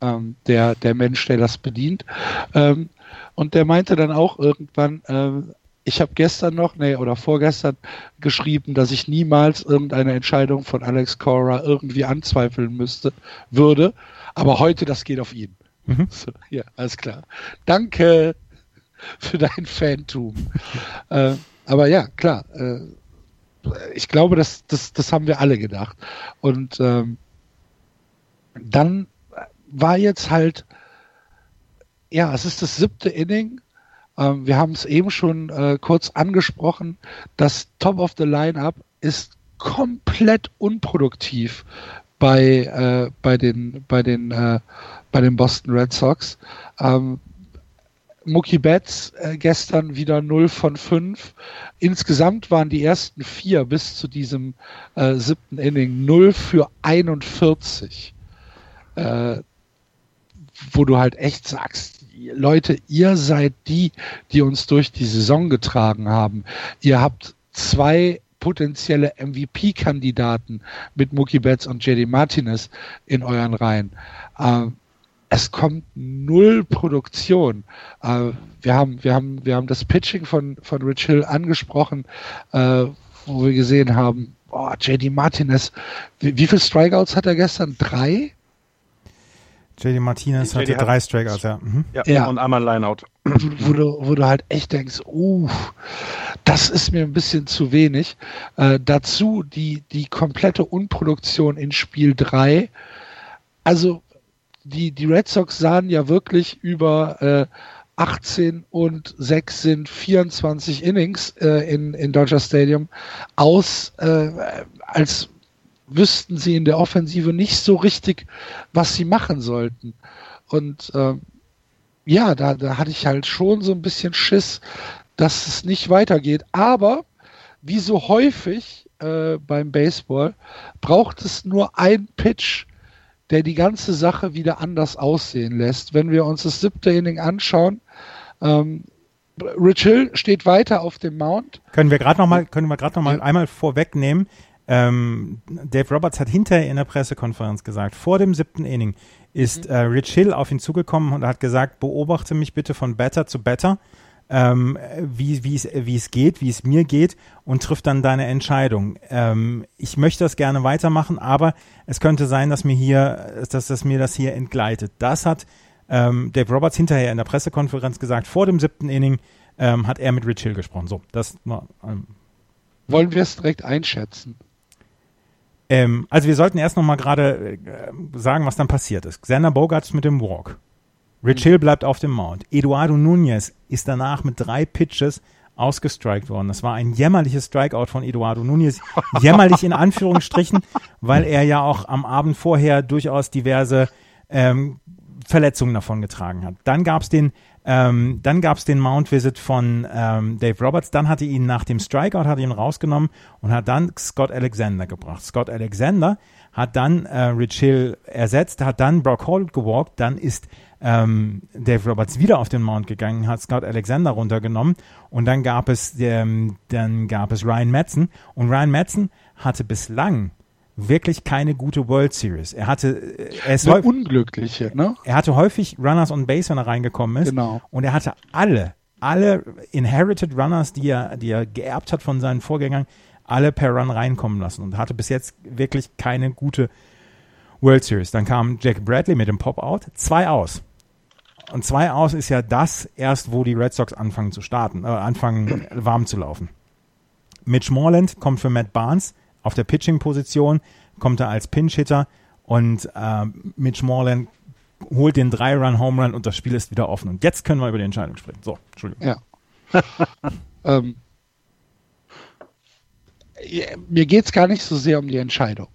ähm, der, der Mensch, der das bedient. Ähm, und der meinte dann auch irgendwann, äh, ich habe gestern noch, nee, oder vorgestern geschrieben, dass ich niemals irgendeine Entscheidung von Alex Cora irgendwie anzweifeln müsste, würde. Aber heute, das geht auf ihn. Mhm. So, ja, alles klar. Danke für dein Fantum. äh, aber ja, klar. Äh, ich glaube, das, das, das haben wir alle gedacht. Und ähm, dann war jetzt halt, ja, es ist das siebte Inning. Ähm, wir haben es eben schon äh, kurz angesprochen. Das Top of the Lineup ist komplett unproduktiv bei, äh, bei den, bei den äh, bei den Boston Red Sox. Ähm, Mookie Betts äh, gestern wieder 0 von 5. Insgesamt waren die ersten vier bis zu diesem äh, siebten Inning 0 für 41. Äh, wo du halt echt sagst, Leute, ihr seid die, die uns durch die Saison getragen haben. Ihr habt zwei potenzielle MVP-Kandidaten mit Mookie Betts und JD Martinez in euren Reihen. Ähm, es kommt null Produktion. Äh, wir haben, wir haben, wir haben das Pitching von, von Rich Hill angesprochen, äh, wo wir gesehen haben, oh, JD Martinez, wie, wie viele Strikeouts hat er gestern? Drei? JD Martinez hatte JD drei Strikeouts, ja. Mhm. Ja, Ja. und einmal Lineout. wo, wo, du, wo du halt echt denkst, uh, das ist mir ein bisschen zu wenig. Äh, dazu die, die komplette Unproduktion in Spiel 3. Also die, die Red Sox sahen ja wirklich über äh, 18 und 6 sind 24 Innings äh, in, in Dodger Stadium aus, äh, als wüssten sie in der Offensive nicht so richtig, was sie machen sollten. Und ähm, ja, da, da hatte ich halt schon so ein bisschen Schiss, dass es nicht weitergeht. Aber wie so häufig äh, beim Baseball braucht es nur ein Pitch, der die ganze Sache wieder anders aussehen lässt. Wenn wir uns das siebte Inning anschauen, ähm, Rich Hill steht weiter auf dem Mount. Können wir gerade noch mal, können wir gerade noch mal ja. einmal vorwegnehmen. Ähm, Dave Roberts hat hinterher in der Pressekonferenz gesagt, vor dem siebten Inning ist mhm. äh, Rich Hill auf ihn zugekommen und hat gesagt, beobachte mich bitte von Better zu Better, ähm, wie, wie, es, wie es geht, wie es mir geht und trifft dann deine Entscheidung. Ähm, ich möchte das gerne weitermachen, aber es könnte sein, dass mir hier, dass, dass mir das hier entgleitet. Das hat ähm, Dave Roberts hinterher in der Pressekonferenz gesagt, vor dem siebten Inning ähm, hat er mit Rich Hill gesprochen. So, das ähm, Wollen wir es direkt einschätzen? Ähm, also wir sollten erst noch mal gerade äh, sagen, was dann passiert ist. Xander Bogarts mit dem Walk. Rich Hill bleibt auf dem Mount. Eduardo Nunez ist danach mit drei Pitches ausgestrikt worden. Das war ein jämmerliches Strikeout von Eduardo Nunez. Jämmerlich in Anführungsstrichen, weil er ja auch am Abend vorher durchaus diverse ähm, Verletzungen davon getragen hat. Dann gab es den ähm, dann den Mount Visit von ähm, Dave Roberts. Dann hatte ihn nach dem Strikeout hat ihn rausgenommen und hat dann Scott Alexander gebracht. Scott Alexander hat dann äh, Rich Hill ersetzt, hat dann Brock Holt gewalkt. Dann ist ähm, Dave Roberts wieder auf den Mount gegangen, hat Scott Alexander runtergenommen und dann gab es ähm, dann gab es Ryan Madsen und Ryan Madsen hatte bislang wirklich keine gute World Series. Er hatte er ist Eine unglückliche, ne? Er hatte häufig Runners on Base, wenn er reingekommen ist. Genau. Und er hatte alle, alle inherited Runners, die er, die er geerbt hat von seinen Vorgängern, alle per Run reinkommen lassen und hatte bis jetzt wirklich keine gute World Series. Dann kam Jack Bradley mit dem Pop-Out, zwei aus. Und zwei aus ist ja das erst, wo die Red Sox anfangen zu starten, äh, anfangen warm zu laufen. Mitch Moreland kommt für Matt Barnes auf der Pitching-Position, kommt er als Pinch-Hitter und äh, Mitch Moreland holt den Drei-Run-Home Run und das Spiel ist wieder offen. Und jetzt können wir über die Entscheidung sprechen. So, Entschuldigung. Ja. ähm, mir geht es gar nicht so sehr um die Entscheidung,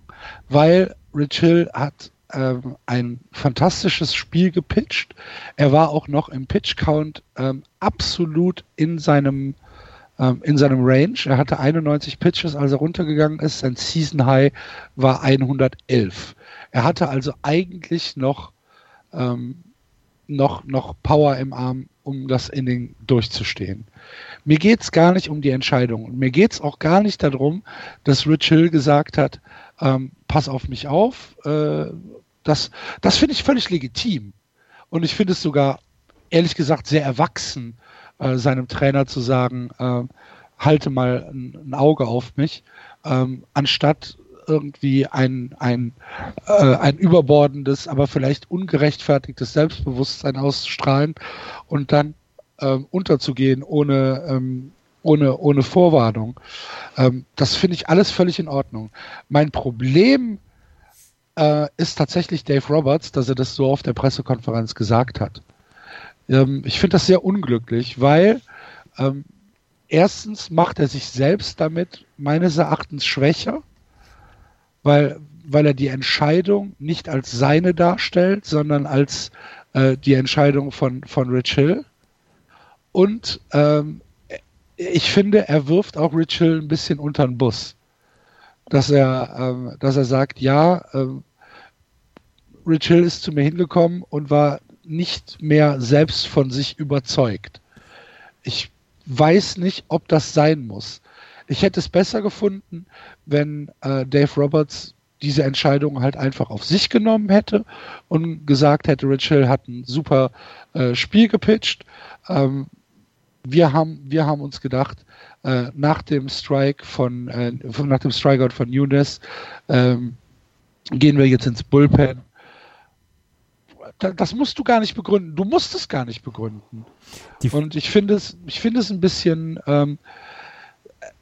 weil Rich Hill hat ähm, ein fantastisches Spiel gepitcht. Er war auch noch im Pitch-Count ähm, absolut in seinem ähm, in seinem Range. Er hatte 91 Pitches, als er runtergegangen ist. Sein Season High war 111. Er hatte also eigentlich noch, ähm, noch, noch Power im Arm, um das Inning durchzustehen. Mir geht es gar nicht um die Entscheidung. Und mir geht es auch gar nicht darum, dass Rich Hill gesagt hat, ähm, pass auf mich auf. Äh, das das finde ich völlig legitim. Und ich finde es sogar, ehrlich gesagt, sehr erwachsen, äh, seinem Trainer zu sagen, äh, halte mal ein, ein, Auge auf mich, ähm, anstatt irgendwie ein, ein, äh, ein überbordendes, aber vielleicht ungerechtfertigtes Selbstbewusstsein auszustrahlen und dann ähm, unterzugehen ohne, ähm, ohne, ohne Vorwarnung. Ähm, das finde ich alles völlig in Ordnung. Mein Problem äh, ist tatsächlich Dave Roberts, dass er das so auf der Pressekonferenz gesagt hat. Ähm, ich finde das sehr unglücklich, weil ähm, erstens macht er sich selbst damit meines Erachtens schwächer, weil, weil er die Entscheidung nicht als seine darstellt, sondern als äh, die Entscheidung von, von Rich Hill. Und ähm, ich finde, er wirft auch Rich Hill ein bisschen unter den Bus. Dass er, ähm, dass er sagt, ja, ähm, Rich Hill ist zu mir hingekommen und war nicht mehr selbst von sich überzeugt. Ich weiß nicht, ob das sein muss. Ich hätte es besser gefunden, wenn äh, Dave Roberts diese Entscheidung halt einfach auf sich genommen hätte und gesagt hätte, Rich Hill hat ein super äh, Spiel gepitcht. Ähm, wir haben, wir haben uns gedacht, äh, nach dem Strike von, äh, von, nach dem Strikeout von Nunes ähm, gehen wir jetzt ins Bullpen. Das musst du gar nicht begründen. Du musst es gar nicht begründen. Die Und ich finde es, ich finde es ein bisschen, ähm,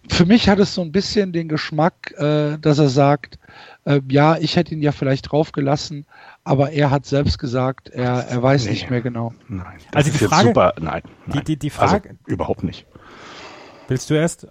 für mich hat es so ein bisschen den Geschmack, äh, dass er sagt, äh, ja, ich hätte ihn ja vielleicht draufgelassen, aber er hat selbst gesagt, er, er weiß nee. nicht mehr genau. Nein, also die Frage, super, nein, nein. Die, die, die Frage, also, überhaupt nicht. Willst du erst?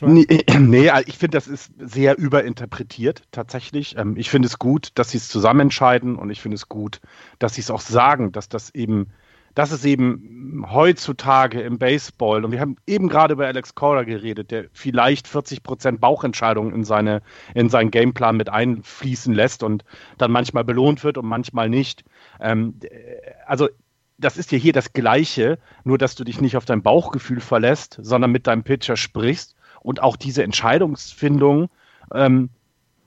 Nee, nee, also ich finde, das ist sehr überinterpretiert tatsächlich. Ähm, ich finde es gut, dass sie es zusammen entscheiden und ich finde es gut, dass sie es auch sagen, dass das eben das ist eben heutzutage im Baseball, und wir haben eben gerade über Alex Cora geredet, der vielleicht 40 Prozent Bauchentscheidungen in, seine, in seinen Gameplan mit einfließen lässt und dann manchmal belohnt wird und manchmal nicht. Ähm, also das ist ja hier das Gleiche, nur dass du dich nicht auf dein Bauchgefühl verlässt, sondern mit deinem Pitcher sprichst und auch diese Entscheidungsfindung ähm,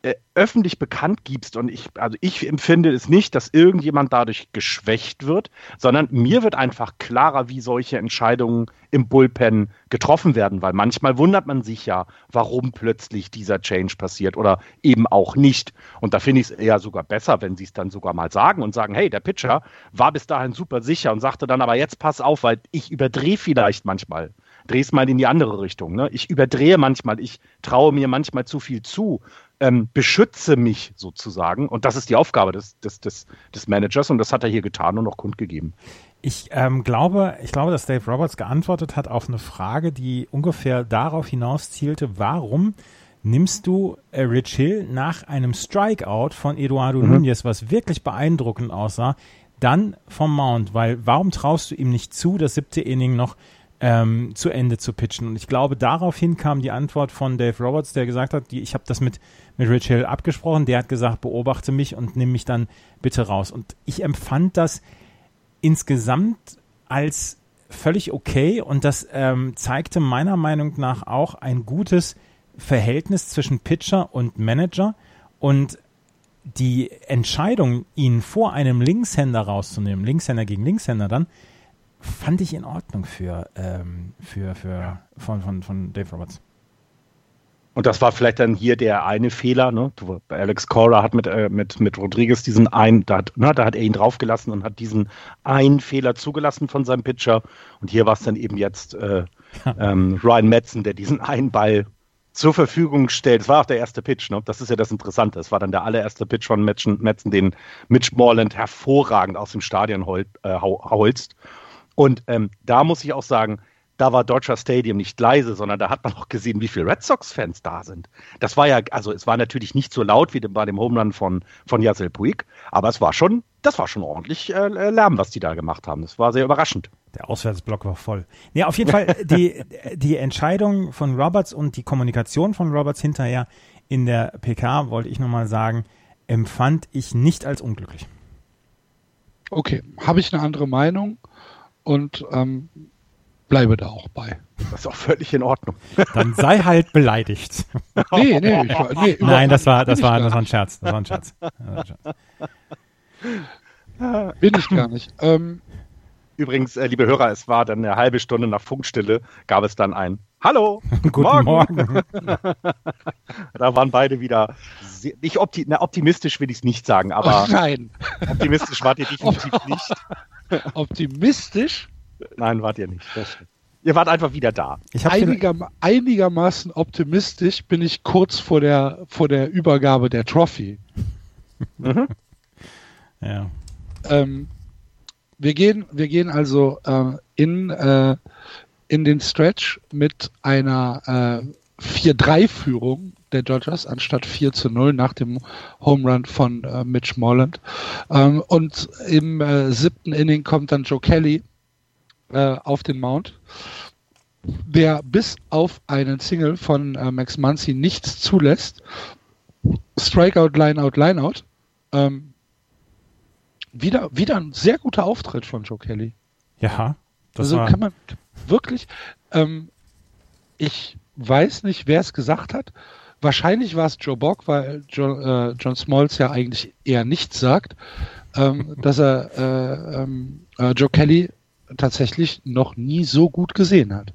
äh, öffentlich bekannt gibst und ich, also ich empfinde es nicht, dass irgendjemand dadurch geschwächt wird, sondern mir wird einfach klarer, wie solche Entscheidungen im Bullpen getroffen werden, weil manchmal wundert man sich ja, warum plötzlich dieser Change passiert oder eben auch nicht. Und da finde ich es eher sogar besser, wenn sie es dann sogar mal sagen und sagen, hey, der Pitcher war bis dahin super sicher und sagte dann aber jetzt pass auf, weil ich überdrehe vielleicht manchmal drehe es mal in die andere Richtung. Ne? Ich überdrehe manchmal, ich traue mir manchmal zu viel zu ähm, beschütze mich sozusagen. Und das ist die Aufgabe des, des, des, des Managers und das hat er hier getan und auch kundgegeben. Ich ähm, glaube, ich glaube, dass Dave Roberts geantwortet hat auf eine Frage, die ungefähr darauf hinaus zielte, warum nimmst du äh, Rich Hill nach einem Strikeout von Eduardo mhm. Nunez, was wirklich beeindruckend aussah, dann vom Mount, weil warum traust du ihm nicht zu, das siebte Inning noch ähm, zu Ende zu pitchen. Und ich glaube, daraufhin kam die Antwort von Dave Roberts, der gesagt hat, die, ich habe das mit, mit Rich Hill abgesprochen, der hat gesagt, beobachte mich und nimm mich dann bitte raus. Und ich empfand das insgesamt als völlig okay und das ähm, zeigte meiner Meinung nach auch ein gutes Verhältnis zwischen Pitcher und Manager und die Entscheidung, ihn vor einem Linkshänder rauszunehmen, Linkshänder gegen Linkshänder dann, fand ich in Ordnung für, ähm, für, für von, von, von Dave Roberts. Und das war vielleicht dann hier der eine Fehler. Ne? Alex Cora hat mit, äh, mit, mit Rodriguez diesen einen, da hat, ne, da hat er ihn draufgelassen und hat diesen einen Fehler zugelassen von seinem Pitcher. Und hier war es dann eben jetzt äh, ähm, Ryan Metzen, der diesen einen Ball zur Verfügung stellt. Es war auch der erste Pitch, ne? Das ist ja das Interessante. Es war dann der allererste Pitch von Metzen, Metzen den Mitch Morland hervorragend aus dem Stadion hol, äh, holzt. Und ähm, da muss ich auch sagen, da war Dodger Stadium nicht leise, sondern da hat man auch gesehen, wie viele Red Sox-Fans da sind. Das war ja, also es war natürlich nicht so laut wie bei dem Home Run von, von Yasiel Puig, aber es war schon, das war schon ordentlich äh, Lärm, was die da gemacht haben. Das war sehr überraschend. Der Auswärtsblock war voll. Nee, auf jeden Fall die, die Entscheidung von Roberts und die Kommunikation von Roberts hinterher in der PK, wollte ich nochmal sagen, empfand ich nicht als unglücklich. Okay, habe ich eine andere Meinung? Und ähm, bleibe da auch bei. Das ist auch völlig in Ordnung. Dann sei halt beleidigt. nee, nee, ich, nee Nein, das war, das war, das war ein Scherz. Das war ein Scherz. Bin ich gar nicht. Ähm, Übrigens, äh, liebe Hörer, es war dann eine halbe Stunde nach Funkstille, gab es dann ein Hallo, guten Morgen. Morgen. da waren beide wieder sehr, nicht opti na, optimistisch, will ich es nicht sagen, aber nein. optimistisch wart ihr definitiv nicht. Optimistisch? Nein, wart ihr nicht. Ihr wart einfach wieder da. Einiger, einigermaßen optimistisch bin ich kurz vor der, vor der Übergabe der Trophy. Mhm. Ja. Ähm, wir, gehen, wir gehen also äh, in, äh, in den Stretch mit einer äh, 4-3-Führung der Dodgers anstatt 4 zu 0 nach dem Home Run von äh, Mitch Morland. Ähm, und im äh, siebten Inning kommt dann Joe Kelly äh, auf den Mount, der bis auf einen Single von äh, Max Muncy nichts zulässt. Strikeout, Lineout, Lineout. Ähm, wieder, wieder ein sehr guter Auftritt von Joe Kelly. Ja, das also war... kann man wirklich. Ähm, ich weiß nicht, wer es gesagt hat. Wahrscheinlich war es Joe Bock, weil John, äh, John Smalls ja eigentlich eher nichts sagt, ähm, dass er äh, ähm, äh, Joe Kelly tatsächlich noch nie so gut gesehen hat.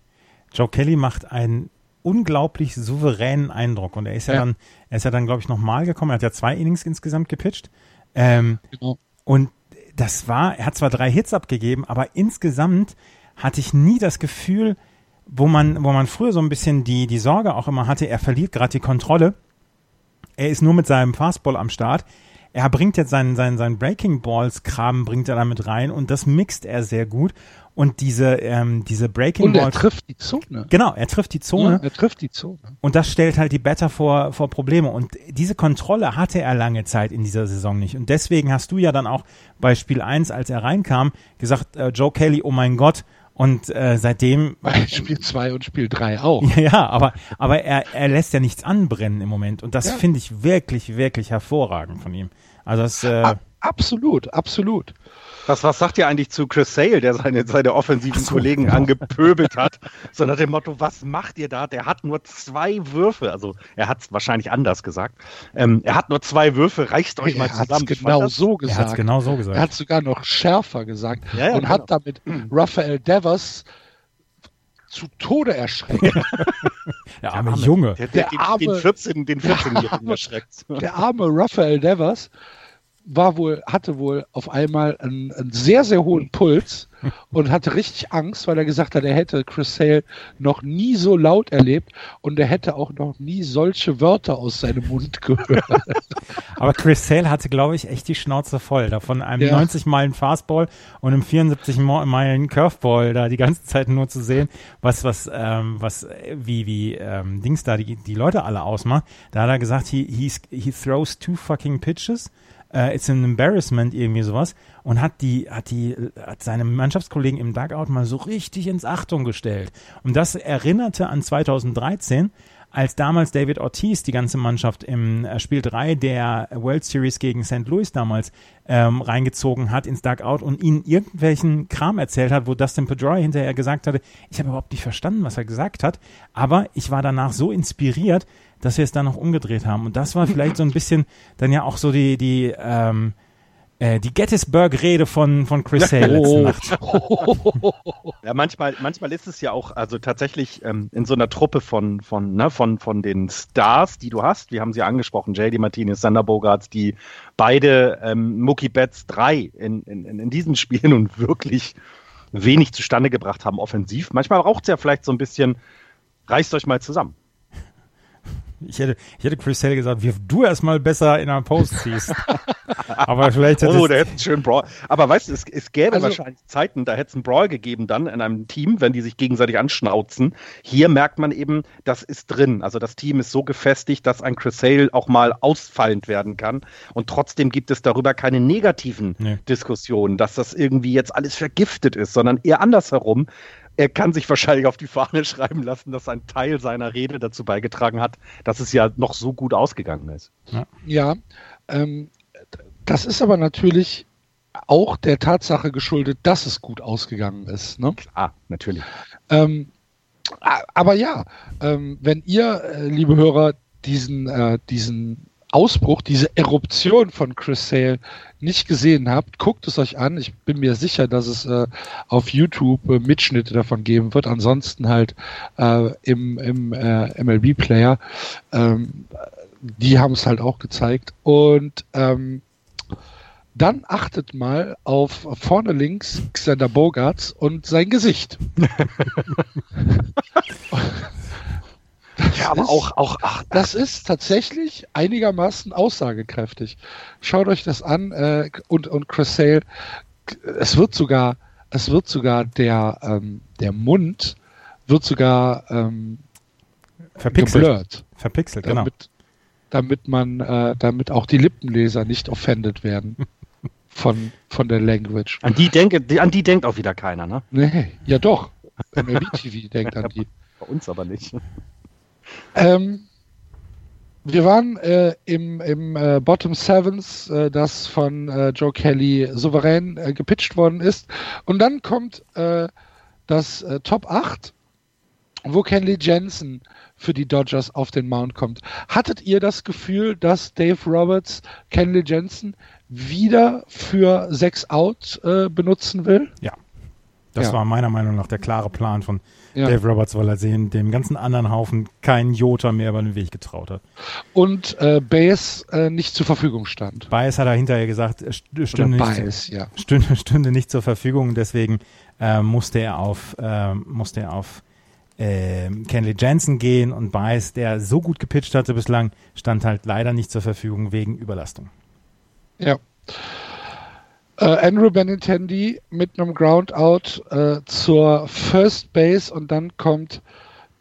Joe Kelly macht einen unglaublich souveränen Eindruck und er ist ja, ja. dann, er ist ja dann, glaube ich, nochmal gekommen. Er hat ja zwei Innings insgesamt gepitcht. Ähm, genau. Und das war, er hat zwar drei Hits abgegeben, aber insgesamt hatte ich nie das Gefühl, wo man, wo man früher so ein bisschen die, die Sorge auch immer hatte, er verliert gerade die Kontrolle. Er ist nur mit seinem Fastball am Start. Er bringt jetzt seinen, seinen, seinen Breaking Balls Kram bringt er damit rein und das mixt er sehr gut. Und diese, ähm, diese Breaking Und er Balls, trifft die Zone. Genau, er trifft die Zone. Ja, er trifft die Zone. Und das stellt halt die Better vor, vor Probleme. Und diese Kontrolle hatte er lange Zeit in dieser Saison nicht. Und deswegen hast du ja dann auch bei Spiel 1, als er reinkam, gesagt, äh, Joe Kelly, oh mein Gott, und äh, seitdem. Bei Spiel 2 und Spiel 3 auch. Ja, ja aber, aber er, er lässt ja nichts anbrennen im Moment. Und das ja. finde ich wirklich, wirklich hervorragend von ihm. Also das, äh, absolut, absolut. Was, was sagt ihr eigentlich zu Chris Sale, der seine, seine offensiven so, Kollegen genau. angepöbelt hat? So nach dem Motto, was macht ihr da? Der hat nur zwei Würfe. Also er hat es wahrscheinlich anders gesagt. Ähm, er hat nur zwei Würfe, reicht euch mal zusammen. Er genau so gesagt. Er hat genau so gesagt. Er hat sogar noch schärfer gesagt ja, ja, und genau. hat damit Raphael Devers zu Tode erschreckt. der arme Junge. Der, der, der arme, den 14, den 14-Jährigen erschreckt. Der arme Raphael Devers war wohl, hatte wohl auf einmal einen, einen, sehr, sehr hohen Puls und hatte richtig Angst, weil er gesagt hat, er hätte Chris Sale noch nie so laut erlebt und er hätte auch noch nie solche Wörter aus seinem Mund gehört. Aber Chris Sale hatte, glaube ich, echt die Schnauze voll. Davon einem ja. 90 Meilen Fastball und einem 74 Meilen Curveball da die ganze Zeit nur zu sehen, was, was, ähm, was, wie, wie, ähm, Dings da die, die Leute alle ausmacht. Da hat er gesagt, he, he throws two fucking pitches äh, it's an embarrassment, irgendwie sowas. Und hat die, hat die, hat seine Mannschaftskollegen im Dugout mal so richtig ins Achtung gestellt. Und das erinnerte an 2013, als damals David Ortiz die ganze Mannschaft im äh, Spiel 3 der World Series gegen St. Louis damals ähm, reingezogen hat ins Dugout und ihnen irgendwelchen Kram erzählt hat, wo Dustin Pedroia hinterher gesagt hatte, ich habe überhaupt nicht verstanden, was er gesagt hat, aber ich war danach so inspiriert, dass wir es dann noch umgedreht haben. Und das war vielleicht so ein bisschen dann ja auch so die, die, ähm, äh, die Gettysburg-Rede von, von Chris Sale oh. letzte Nacht. Ja, manchmal, manchmal ist es ja auch, also tatsächlich ähm, in so einer Truppe von, von, ne, von, von den Stars, die du hast, wir haben sie angesprochen, JD Martinez, Sander Bogarts, die beide ähm, Mookie Betts 3 in, in, in diesen Spielen und wirklich wenig zustande gebracht haben offensiv. Manchmal braucht es ja vielleicht so ein bisschen, reißt euch mal zusammen. Ich hätte, ich hätte Chris Hale gesagt, wirf du erstmal besser in einer Post ziehst. Aber vielleicht hätte Oh, da hätte einen schönen Brawl. Aber weißt du, es, es gäbe also, wahrscheinlich Zeiten, da hätte es einen Brawl gegeben dann in einem Team, wenn die sich gegenseitig anschnauzen. Hier merkt man eben, das ist drin. Also das Team ist so gefestigt, dass ein Chris Hale auch mal ausfallend werden kann. Und trotzdem gibt es darüber keine negativen nee. Diskussionen, dass das irgendwie jetzt alles vergiftet ist, sondern eher andersherum er kann sich wahrscheinlich auf die Fahne schreiben lassen, dass ein Teil seiner Rede dazu beigetragen hat, dass es ja noch so gut ausgegangen ist. Ja, ja ähm, das ist aber natürlich auch der Tatsache geschuldet, dass es gut ausgegangen ist. Ne? Klar, natürlich. Ähm, aber ja, ähm, wenn ihr, äh, liebe Hörer, diesen, äh, diesen Ausbruch, diese Eruption von Chris Sale nicht gesehen habt, guckt es euch an. Ich bin mir sicher, dass es äh, auf YouTube äh, Mitschnitte davon geben wird. Ansonsten halt äh, im, im äh, MLB-Player. Ähm, die haben es halt auch gezeigt. Und ähm, dann achtet mal auf vorne links Xander Bogarts und sein Gesicht. ja, aber ist, auch, auch, ach, das ist tatsächlich einigermaßen aussagekräftig. Schaut euch das an äh, und, und Chris Sale, es wird sogar, es wird sogar der, ähm, der Mund wird sogar ähm, verpixelt. geblurrt. Verpixelt, genau. Damit, damit man, äh, damit auch die Lippenleser nicht offended werden. von, von der Language. An die, denke, an die denkt auch wieder keiner, ne? Nee, ja doch. MLB TV denkt an die. Bei uns aber nicht. Ähm, wir waren äh, im, im äh, Bottom Sevens, äh, das von äh, Joe Kelly souverän äh, gepitcht worden ist. Und dann kommt äh, das Top 8, wo Kenley Jensen für die Dodgers auf den Mount kommt. Hattet ihr das Gefühl, dass Dave Roberts Kenley Jensen wieder für 6 Out benutzen will? Ja. Das Ja. war meiner Meinung nach der klare Plan von Ja. Dave Roberts, weil er dem, dem ganzen anderen Haufen keinen Jota mehr über den Weg getraut hat. Und äh, Bass äh, nicht zur Verfügung stand. Bias hat er hinterher gesagt, st- Oder stünde nicht, Bias, ja. stünde, stünde nicht zur Verfügung, deswegen äh, musste er auf, äh, musste er auf äh, Kenley Jensen gehen und Bias, der so gut gepitcht hatte bislang, stand halt leider nicht zur Verfügung wegen Überlastung. Ja. Äh, Andrew Benintendi mit einem Groundout äh, zur First Base und dann kommt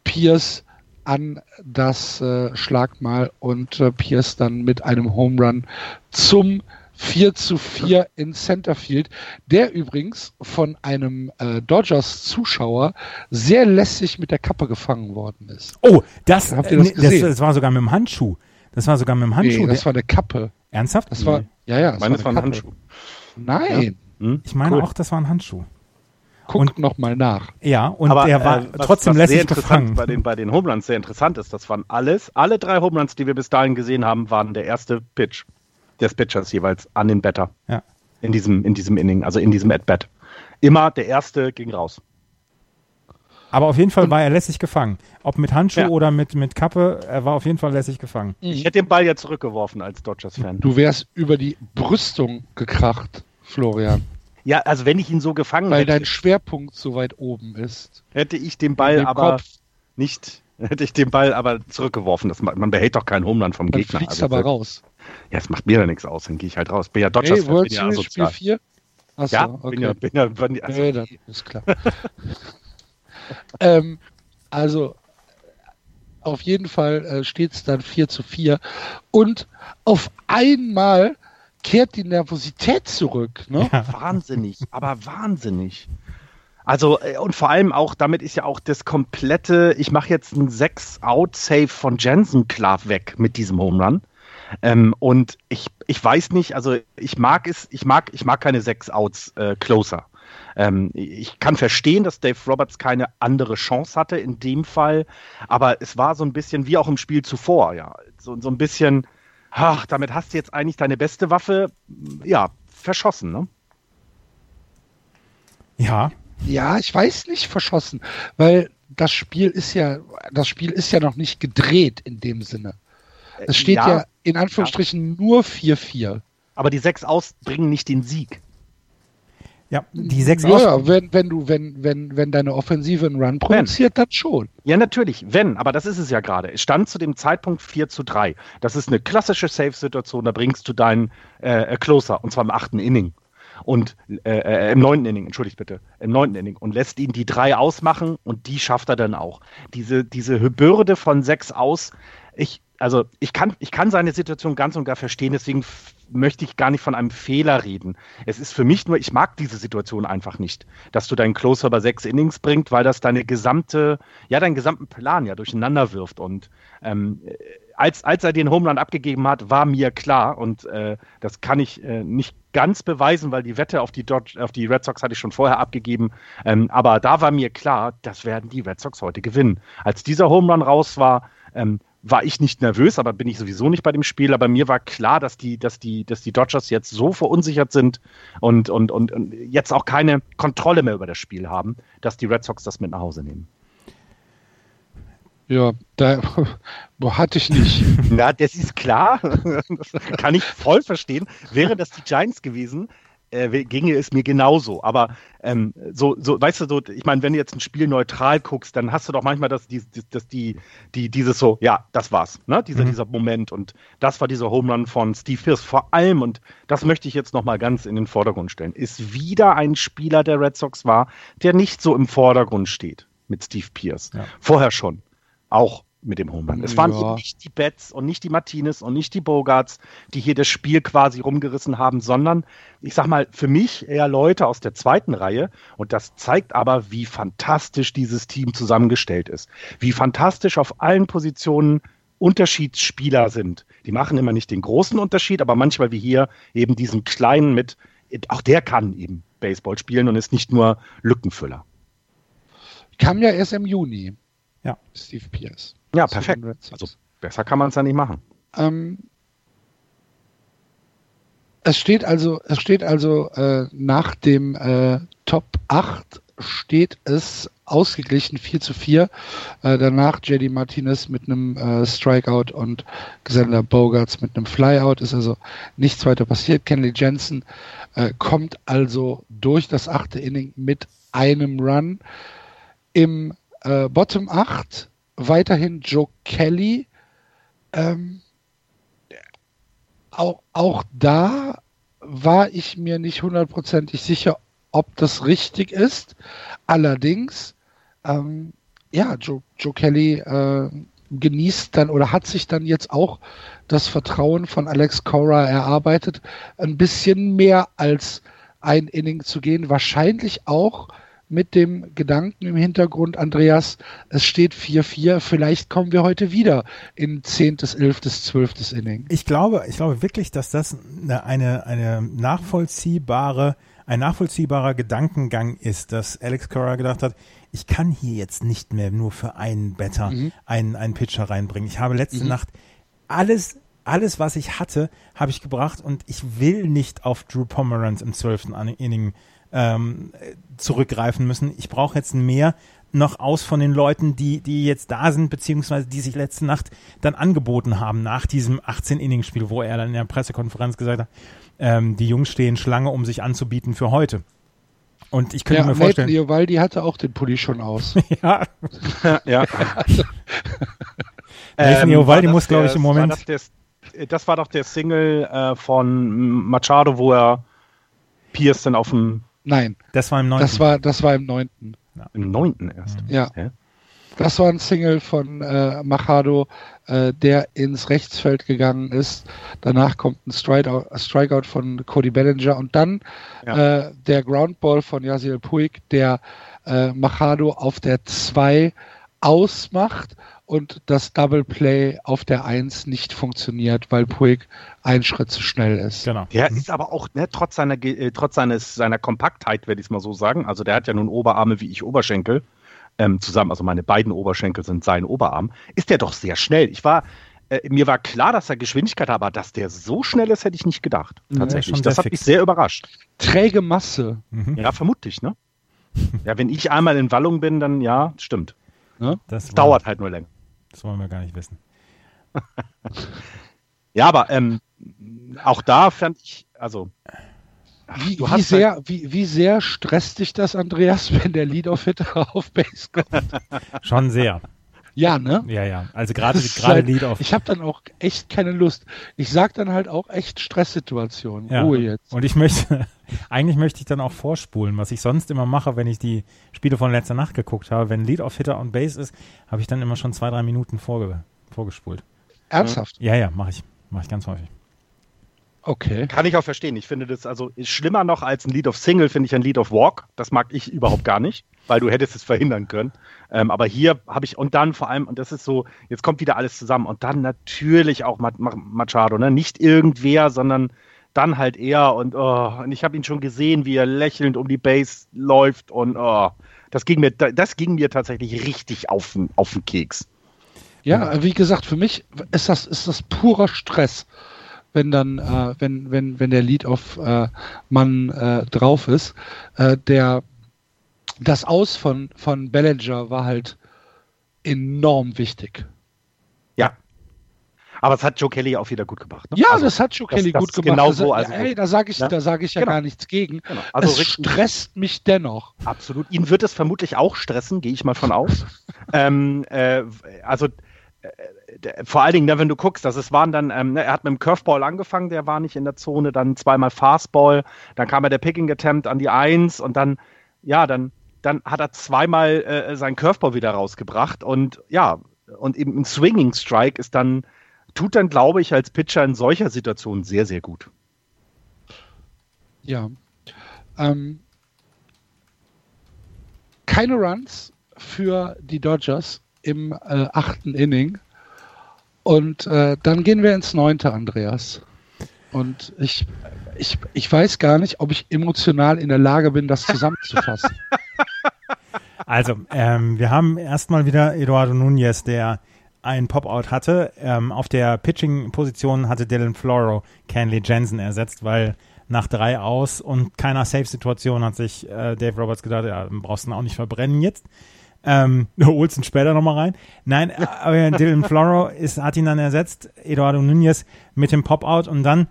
Pierce an das äh, Schlagmal und äh, Pierce dann mit einem Home Run zum 4 zu 4 in Centerfield, der übrigens von einem äh, Dodgers-Zuschauer sehr lässig mit der Kappe gefangen worden ist. Oh, das, Habt ihr das äh, das, gesehen? das war sogar mit dem Handschuh. Das war sogar mit dem Handschuh. Nee, das der, war eine Kappe. ernsthaft? Das war, ja, ja, das Meines war eine ein Kappe. Handschuh. Nein, Hm? ich meine Cool. auch, das war ein Handschuh. guck Und- noch mal nach. Ja, und Aber er war äh, was, trotzdem was sehr lässig interessant gefangen. bei den, bei den Home Runs sehr interessant ist, das waren alles, alle drei Home Runs, die wir bis dahin gesehen haben, waren der erste Pitch des Pitchers jeweils an den Batter Ja. in diesem, in diesem Inning, also in diesem At-Bat. Immer der erste ging raus. Aber auf jeden Fall war er lässig gefangen. Ob mit Handschuh Ja. oder mit, mit Kappe, er war auf jeden Fall lässig gefangen. Ich hätte den Ball ja zurückgeworfen als Dodgers-Fan. Du wärst über die Brüstung gekracht, Florian, Ja, also wenn ich ihn so gefangen weil hätte, dein Schwerpunkt so weit oben ist. hätte ich den Ball aber Kopf. nicht, hätte ich den Ball aber zurückgeworfen. Das, ma- man behält doch keinen Home Run vom Dann Gegner. fliegst Also, aber raus. Ja, es macht mir ja nichts aus, dann gehe ich halt raus. Bin ja Hey, Dodgers-Fan, World bin ja Series Spiel asozial. 4? Achso, Ja, okay. bin ja, bin ja, bin, also, nee, dann ist klar. ähm, also, auf jeden Fall äh, steht es dann 4 zu 4. Und auf einmal kehrt die Nervosität zurück. Ne? wahnsinnig, aber wahnsinnig. Also, äh, und vor allem auch, damit ist ja auch das komplette, ich mache jetzt einen 6-Out-Save von Jensen klar weg mit diesem Home Run. Ähm, und ich, ich weiß nicht, also ich mag es, ich mag, ich mag keine 6-Outs äh, closer. Ähm, ich kann verstehen, dass Dave Roberts keine andere Chance hatte in dem Fall, aber es war so ein bisschen wie auch im Spiel zuvor, ja. So, so ein bisschen, ach, damit hast du jetzt eigentlich deine beste Waffe, ja, verschossen, ne? Ja, Ja, ich weiß nicht verschossen, weil das Spiel ist ja, das Spiel ist ja noch nicht gedreht in dem Sinne. Es steht ja, Ja, in Anführungsstrichen nur 4-4. aber die sechs aus bringen nicht den Sieg. Ja, die sechs Ja, wenn, wenn du, wenn, wenn, wenn deine Offensive einen Run produziert, dann schon. Ja, natürlich, wenn, aber das ist es ja gerade. Es stand zu dem Zeitpunkt 4 zu 3. Das ist eine klassische Safe-Situation, da bringst du deinen äh, Closer, und zwar im achten Inning. Und äh, äh, im neunten Inning, entschuldigt bitte, im neunten Inning und lässt ihn die drei ausmachen und die schafft er dann auch. Diese, diese Bürde von sechs aus, ich, also ich kann, ich kann seine Situation ganz und gar verstehen, deswegen möchte ich gar nicht von einem Fehler reden. Es ist für mich nur, ich mag diese Situation einfach nicht, dass du deinen Closer über sechs Innings bringt, weil das deine gesamte, ja, deinen gesamten Plan ja durcheinander wirft. Und ähm, als, als er den Home abgegeben hat, war mir klar, und äh, das kann ich äh, nicht ganz beweisen, weil die Wette auf die, Dodge, auf die Red Sox hatte ich schon vorher abgegeben. Ähm, aber da war mir klar, das werden die Red Sox heute gewinnen. Als dieser Home raus war, ähm, war ich nicht nervös, aber bin ich sowieso nicht bei dem Spiel. Aber mir war klar, dass die, dass die, dass die Dodgers jetzt so verunsichert sind und, und, und, und jetzt auch keine Kontrolle mehr über das Spiel haben, dass die Red Sox das mit nach Hause nehmen. Ja, da boah, hatte ich nicht. Na, das ist klar. Das kann ich voll verstehen. Wäre das die Giants gewesen, äh, ginge es mir genauso. Aber ähm, so, so, weißt du, so, ich meine, wenn du jetzt ein Spiel neutral guckst, dann hast du doch manchmal das, die, das, die, die, dieses so, ja, das war's, ne? Dieser, Mhm. dieser Moment. Und das war dieser Home Run von Steve Pierce. Vor allem, und das möchte ich jetzt nochmal ganz in den Vordergrund stellen, ist wieder ein Spieler der Red Sox war, der nicht so im Vordergrund steht mit Steve Pierce. Ja. Vorher schon. Auch mit dem Home Run. Es waren Ja. eben nicht die Betts und nicht die Martinez und nicht die Bogarts, die hier das Spiel quasi rumgerissen haben, sondern ich sag mal, für mich eher Leute aus der zweiten Reihe. Und das zeigt aber, wie fantastisch dieses Team zusammengestellt ist. Wie fantastisch auf allen Positionen Unterschiedsspieler sind. Die machen immer nicht den großen Unterschied, aber manchmal wie hier eben diesen kleinen mit, auch der kann eben Baseball spielen und ist nicht nur Lückenfüller. Kam ja erst im Juni. Ja. Steve Pierce. Ja, perfekt. Also besser kann man es ja nicht machen. Ähm, es steht also, es steht also äh, nach dem äh, Top 8 steht es ausgeglichen 4 zu 4. Äh, danach JD Martinez mit einem äh, Strikeout und Xander Bogarts mit einem Flyout. Ist also nichts weiter passiert. Kenley Jensen äh, kommt also durch das achte Inning mit einem Run. Im äh, Bottom 8 weiterhin Joe Kelly. Ähm, auch, auch da war ich mir nicht hundertprozentig sicher, ob das richtig ist. Allerdings, ähm, ja, Joe, Joe Kelly äh, genießt dann oder hat sich dann jetzt auch das Vertrauen von Alex Cora erarbeitet, ein bisschen mehr als ein Inning zu gehen. Wahrscheinlich auch mit dem Gedanken im Hintergrund, Andreas, es steht 4-4, vielleicht kommen wir heute wieder in 10., 11., 12. Inning. Ich glaube, ich glaube wirklich, dass das eine, eine, eine nachvollziehbare, ein nachvollziehbarer Gedankengang ist, dass Alex Cora gedacht hat, ich kann hier jetzt nicht mehr nur für einen Better mhm. einen, einen Pitcher reinbringen. Ich habe letzte mhm. Nacht alles alles, was ich hatte, habe ich gebracht und ich will nicht auf Drew Pomeranz im zwölften Inning ähm, zurückgreifen müssen. Ich brauche jetzt mehr noch aus von den Leuten, die, die jetzt da sind, beziehungsweise die sich letzte Nacht dann angeboten haben nach diesem 18-Inning-Spiel, wo er dann in der Pressekonferenz gesagt hat, ähm, die Jungs stehen Schlange, um sich anzubieten für heute. Und ich könnte ja, mir vorstellen. Nathan Iovaldi hatte auch den Pulli schon aus. ja. ja. Nathan Iovaldi ähm, muss, glaube ich, im Moment. War das, der, das, war doch der Single äh, von Machado, wo er Pierce dann auf dem Nein. Das war im neunten. Das war, das war im neunten. Ja. Im neunten erst. Ja. Das war ein Single von äh, Machado, äh, der ins Rechtsfeld gegangen ist. Danach kommt ein Strikeout, Strikeout von Cody Bellinger und dann ja. äh, der Groundball von Yasiel Puig, der äh, Machado auf der 2 ausmacht und das Double Play auf der 1 nicht funktioniert, weil Puig einen Schritt zu schnell ist. Genau. Der mhm. ist aber auch, ne, trotz seiner, äh, trotz seines, seiner Kompaktheit, werde ich es mal so sagen, also der hat ja nun Oberarme wie ich Oberschenkel, ähm, zusammen, also meine beiden Oberschenkel sind sein Oberarm, ist der doch sehr schnell. Ich war, äh, mir war klar, dass er Geschwindigkeit hat, aber dass der so schnell ist, hätte ich nicht gedacht. Tatsächlich. Ja, das hat mich sehr überrascht. Träge Masse. Mhm. Ja, vermutlich, ne? ja, wenn ich einmal in Wallung bin, dann ja, stimmt. Ne? Das dauert halt nur länger. Das wollen wir gar nicht wissen. ja, aber ähm, auch da fand ich, also. wie, wie, sehr, halt wie, wie sehr stresst dich das, Andreas, wenn der Lead-Off-Hitter auf Base kommt? Schon sehr. Ja, ne? Ja, ja. Also gerade gerade halt, Lead auf. Ich habe dann auch echt keine Lust. Ich sag dann halt auch echt Stresssituationen. Ja. Ruhe jetzt. Und ich möchte, eigentlich möchte ich dann auch vorspulen, was ich sonst immer mache, wenn ich die Spiele von letzter Nacht geguckt habe. Wenn Lead auf Hitter on Base ist, habe ich dann immer schon zwei, drei Minuten vorge vorgespult. Ernsthaft? Ja, ja, mache ich. Mache ich ganz häufig. Okay. Kann ich auch verstehen. Ich finde das also schlimmer noch als ein Lead of Single, finde ich ein Lead of Walk. Das mag ich überhaupt gar nicht, weil du hättest es verhindern können. Ähm, aber hier habe ich, und dann vor allem, und das ist so, jetzt kommt wieder alles zusammen. Und dann natürlich auch Machado, ne? Nicht irgendwer, sondern dann halt er. Und, oh, und ich habe ihn schon gesehen, wie er lächelnd um die Base läuft. Und oh, das ging mir, das ging mir tatsächlich richtig auf, auf den Keks. Ja, wie gesagt, für mich ist das, ist das purer Stress wenn dann, äh, wenn, wenn, wenn der Lead auf äh, Mann äh, drauf ist. Äh, der, das Aus von, von Bellinger war halt enorm wichtig. Ja. Aber es hat Joe Kelly auch wieder gut gemacht. Ne? Ja, also, das hat Joe das, Kelly das gut gemacht. Genau so. Also, ey, da sage ich, ja? sag ich ja genau. gar nichts gegen. Genau. Also es stresst mich dennoch. Absolut. Ihn wird es vermutlich auch stressen, gehe ich mal von aus. ähm, äh, also äh, vor allen Dingen, ne, wenn du guckst, dass es waren dann, ähm, ne, er hat mit dem Curveball angefangen, der war nicht in der Zone, dann zweimal Fastball, dann kam er der Picking Attempt an die Eins und dann, ja, dann, dann hat er zweimal äh, seinen Curveball wieder rausgebracht und ja, und eben ein Swinging Strike ist dann, tut dann, glaube ich, als Pitcher in solcher Situation sehr, sehr gut. Ja. Ähm, keine Runs für die Dodgers im äh, achten Inning. Und äh, dann gehen wir ins neunte, Andreas. Und ich, ich, ich weiß gar nicht, ob ich emotional in der Lage bin, das zusammenzufassen. Also, ähm, wir haben erstmal wieder Eduardo Nunez, der einen Pop-Out hatte. Ähm, auf der Pitching-Position hatte Dylan Floro Canley Jensen ersetzt, weil nach drei aus und keiner Safe-Situation hat sich äh, Dave Roberts gedacht, ja, brauchst du ihn auch nicht verbrennen jetzt. Ähm, ihn später nochmal rein. Nein, äh, Dylan Floro ist, hat ihn dann ersetzt, Eduardo Nunez mit dem Pop-Out und dann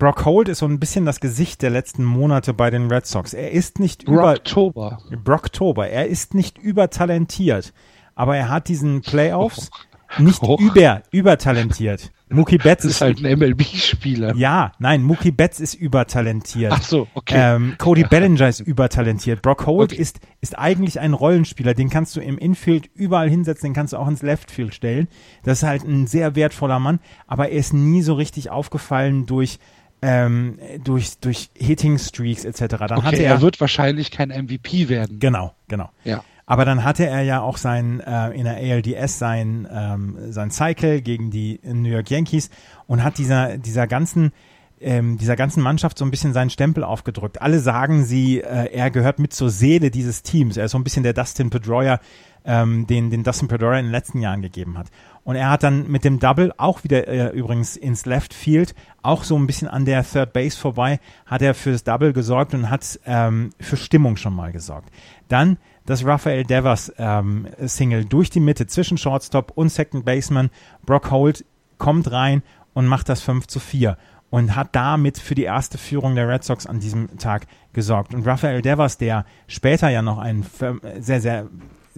Brock Holt ist so ein bisschen das Gesicht der letzten Monate bei den Red Sox. Er ist nicht über Brocktober. Brocktober. Er ist nicht übertalentiert, aber er hat diesen Playoffs Oh. nicht Och. über übertalentiert. Mookie Betts Das ist halt ein MLB-Spieler. ja, nein, Mookie Betts ist übertalentiert. Ach so, okay. Ähm, Cody Bellinger ist übertalentiert. Brock Holt Okay. ist, ist eigentlich ein Rollenspieler. Den kannst du im Infield überall hinsetzen, den kannst du auch ins Leftfield stellen. Das ist halt ein sehr wertvoller Mann, aber er ist nie so richtig aufgefallen durch, ähm, durch, durch Hitting Streaks etc. Dann okay, hatte er, er, wird wahrscheinlich kein MVP werden. genau, genau. Ja. Aber dann hatte er ja auch sein äh, in der ALDS sein ähm, sein Cycle gegen die New York Yankees und hat dieser dieser ganzen ähm, dieser ganzen Mannschaft so ein bisschen seinen Stempel aufgedrückt. Alle sagen sie, äh, er gehört mit zur Seele dieses Teams. Er ist so ein bisschen der Dustin Pedroia, ähm, den den Dustin Pedroia in den letzten Jahren gegeben hat. Und er hat dann mit dem Double auch wieder äh, übrigens ins Left Field, auch so ein bisschen an der Third Base vorbei, hat er fürs Double gesorgt und hat ähm, für Stimmung schon mal gesorgt. Dann das Rafael Devers ähm, Single durch die Mitte zwischen Shortstop und Second Baseman. Brock Holt kommt rein und macht das 5 zu 4 und hat damit für die erste Führung der Red Sox an diesem Tag gesorgt. Und Rafael Devers, der später ja noch ein fir- sehr, sehr,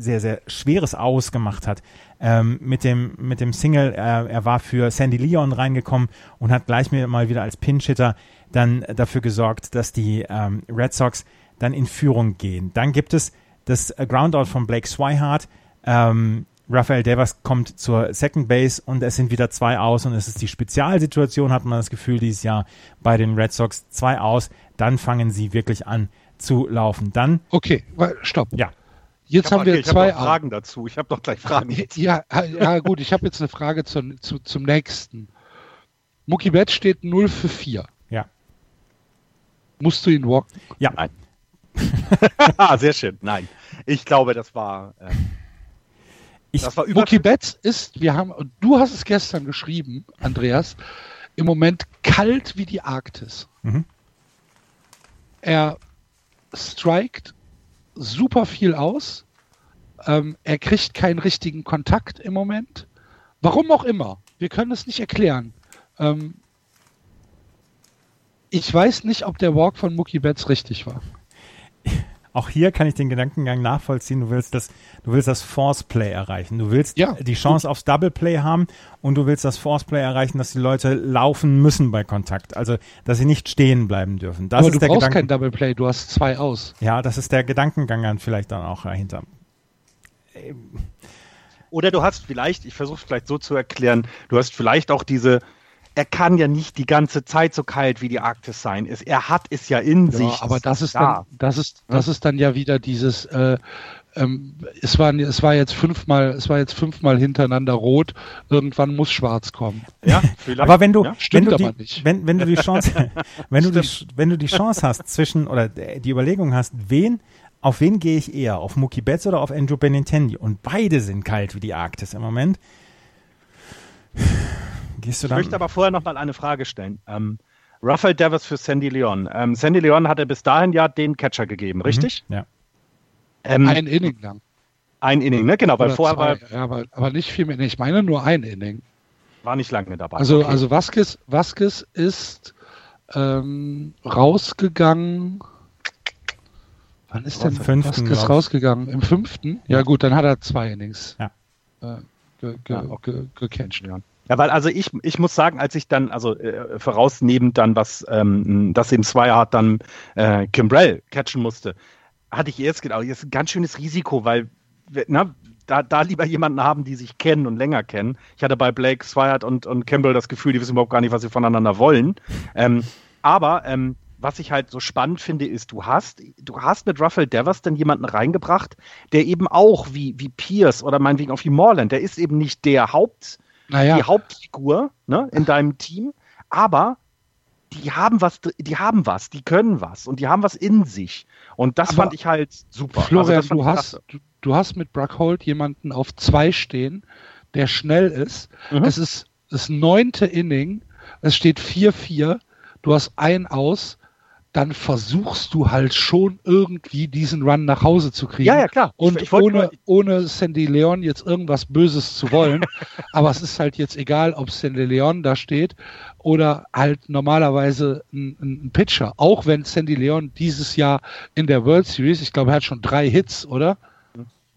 sehr, sehr schweres Aus gemacht hat, ähm, mit dem, mit dem Single, äh, er war für Sandy Leon reingekommen und hat gleich mal wieder als Pinch-Hitter dann dafür gesorgt, dass die ähm, Red Sox dann in Führung gehen. Dann gibt es das Groundout von Blake Swihart. Ähm, Rafael Devers kommt zur Second Base und es sind wieder zwei aus und es ist die Spezialsituation, hat man das Gefühl, dieses Jahr bei den Red Sox. Zwei aus, dann fangen sie wirklich an zu laufen. Dann, Okay, stopp. ja, Jetzt Ich haben hab- wir ich hab zwei noch Fragen dazu. Ich habe doch gleich Fragen. jetzt. Ja, ja gut, ich habe jetzt eine Frage zum, zu, zum nächsten. Mookie Betts steht 0 für 4. ja, Musst du ihn walken? ja. Nein. Ah, Sehr schön. Nein. Ich glaube, das war. Äh, Ich, das war über. Mookie Betts ist, wir haben, und du hast es gestern geschrieben, Andreas, im Moment kalt wie die Arktis. Mhm. Er strikt super viel aus. Ähm, er kriegt keinen richtigen Kontakt im Moment. Warum auch immer. Wir können es nicht erklären. Ähm, ich weiß nicht, ob der Walk von Mookie Betts richtig war. Auch hier kann ich den Gedankengang nachvollziehen. Du willst das, du willst das Force Play erreichen. Du willst Ja, die Chance aufs Double Play haben und du willst das Force Play erreichen, dass die Leute laufen müssen bei Kontakt. Also, dass sie nicht stehen bleiben dürfen. Das Aber ist du der brauchst Gedanken. kein Double Play, du hast zwei aus. Ja, das ist der Gedankengang dann vielleicht dann auch dahinter. Oder du hast vielleicht, ich versuche es vielleicht so zu erklären, du hast vielleicht auch diese. Er kann ja nicht die ganze Zeit so kalt wie die Arktis sein. Es, er hat es ja in sich. Ja, aber das ist da. dann, das ist, das ist dann ja wieder dieses, äh, ähm, es war, es war jetzt fünfmal, es war jetzt fünfmal hintereinander rot, irgendwann muss schwarz kommen. Ja, vielleicht. Aber wenn du, ja? wenn stimmt du aber die, nicht. wenn, wenn du die Chance, wenn du die, wenn du die Chance hast zwischen oder die Überlegung hast, wen, auf wen gehe ich eher, auf Mookie Betts oder auf Andrew Benintendi? Und beide sind kalt wie die Arktis im Moment. Gehst du Ich dann? möchte aber vorher noch mal eine Frage stellen. Ähm, Rafael Devers für Sandy Leon. Ähm, Sandy Leon hatte bis dahin ja den Catcher gegeben, richtig? Ja. Ähm, Ein Inning lang. ein Inning, ne? Genau, weil Oder vorher war, ja, aber, aber nicht viel mehr. Ich meine nur ein Inning. war nicht lange dabei. Also, Okay. also Vasquez, Vasquez ist ähm, rausgegangen. Wann ist denn fünften, Vasquez glaub ich. rausgegangen? Im fünften? Ja, gut, dann hat er zwei Innings Ja. äh, ge, ge, Ah, okay. ge, gecatcht. Ja. Ja, weil also ich, ich muss sagen, als ich dann, also äh, vorausnehmend dann, was ähm, das eben Swihart dann äh, Kimbrell catchen musste, hatte ich erst gedacht, ist ein ganz schönes Risiko, weil na, da, da lieber jemanden haben, die sich kennen und länger kennen. Ich hatte bei Blake, Swihart und, und Kimbrell das Gefühl, die wissen überhaupt gar nicht, was sie voneinander wollen. Ähm, aber ähm, was ich halt so spannend finde, ist, du hast, du hast mit Rafael Devers dann jemanden reingebracht, der eben auch wie, wie Pierce oder meinetwegen auch wie Morland, der ist eben nicht der Haupt, Naja, die Hauptfigur ne, in deinem Team, aber die haben was, die haben was, die können was und die haben was in sich. Und das Aber fand ich halt super. Florian, das fand du hast, du, du hast mit Brock Holt jemanden auf zwei stehen, der schnell ist. Mhm. Es ist das neunte Inning, es steht 4-4. du hast ein aus, dann versuchst du halt schon irgendwie diesen Run nach Hause zu kriegen. Ja, ja, klar. Und Ich- ich ohne, nur- ohne Sandy Leon jetzt irgendwas Böses zu wollen. aber es ist halt jetzt egal, ob Sandy Leon da steht oder halt normalerweise ein, ein Pitcher. Auch wenn Sandy Leon dieses Jahr in der World Series, ich glaube, er hat schon drei Hits, oder?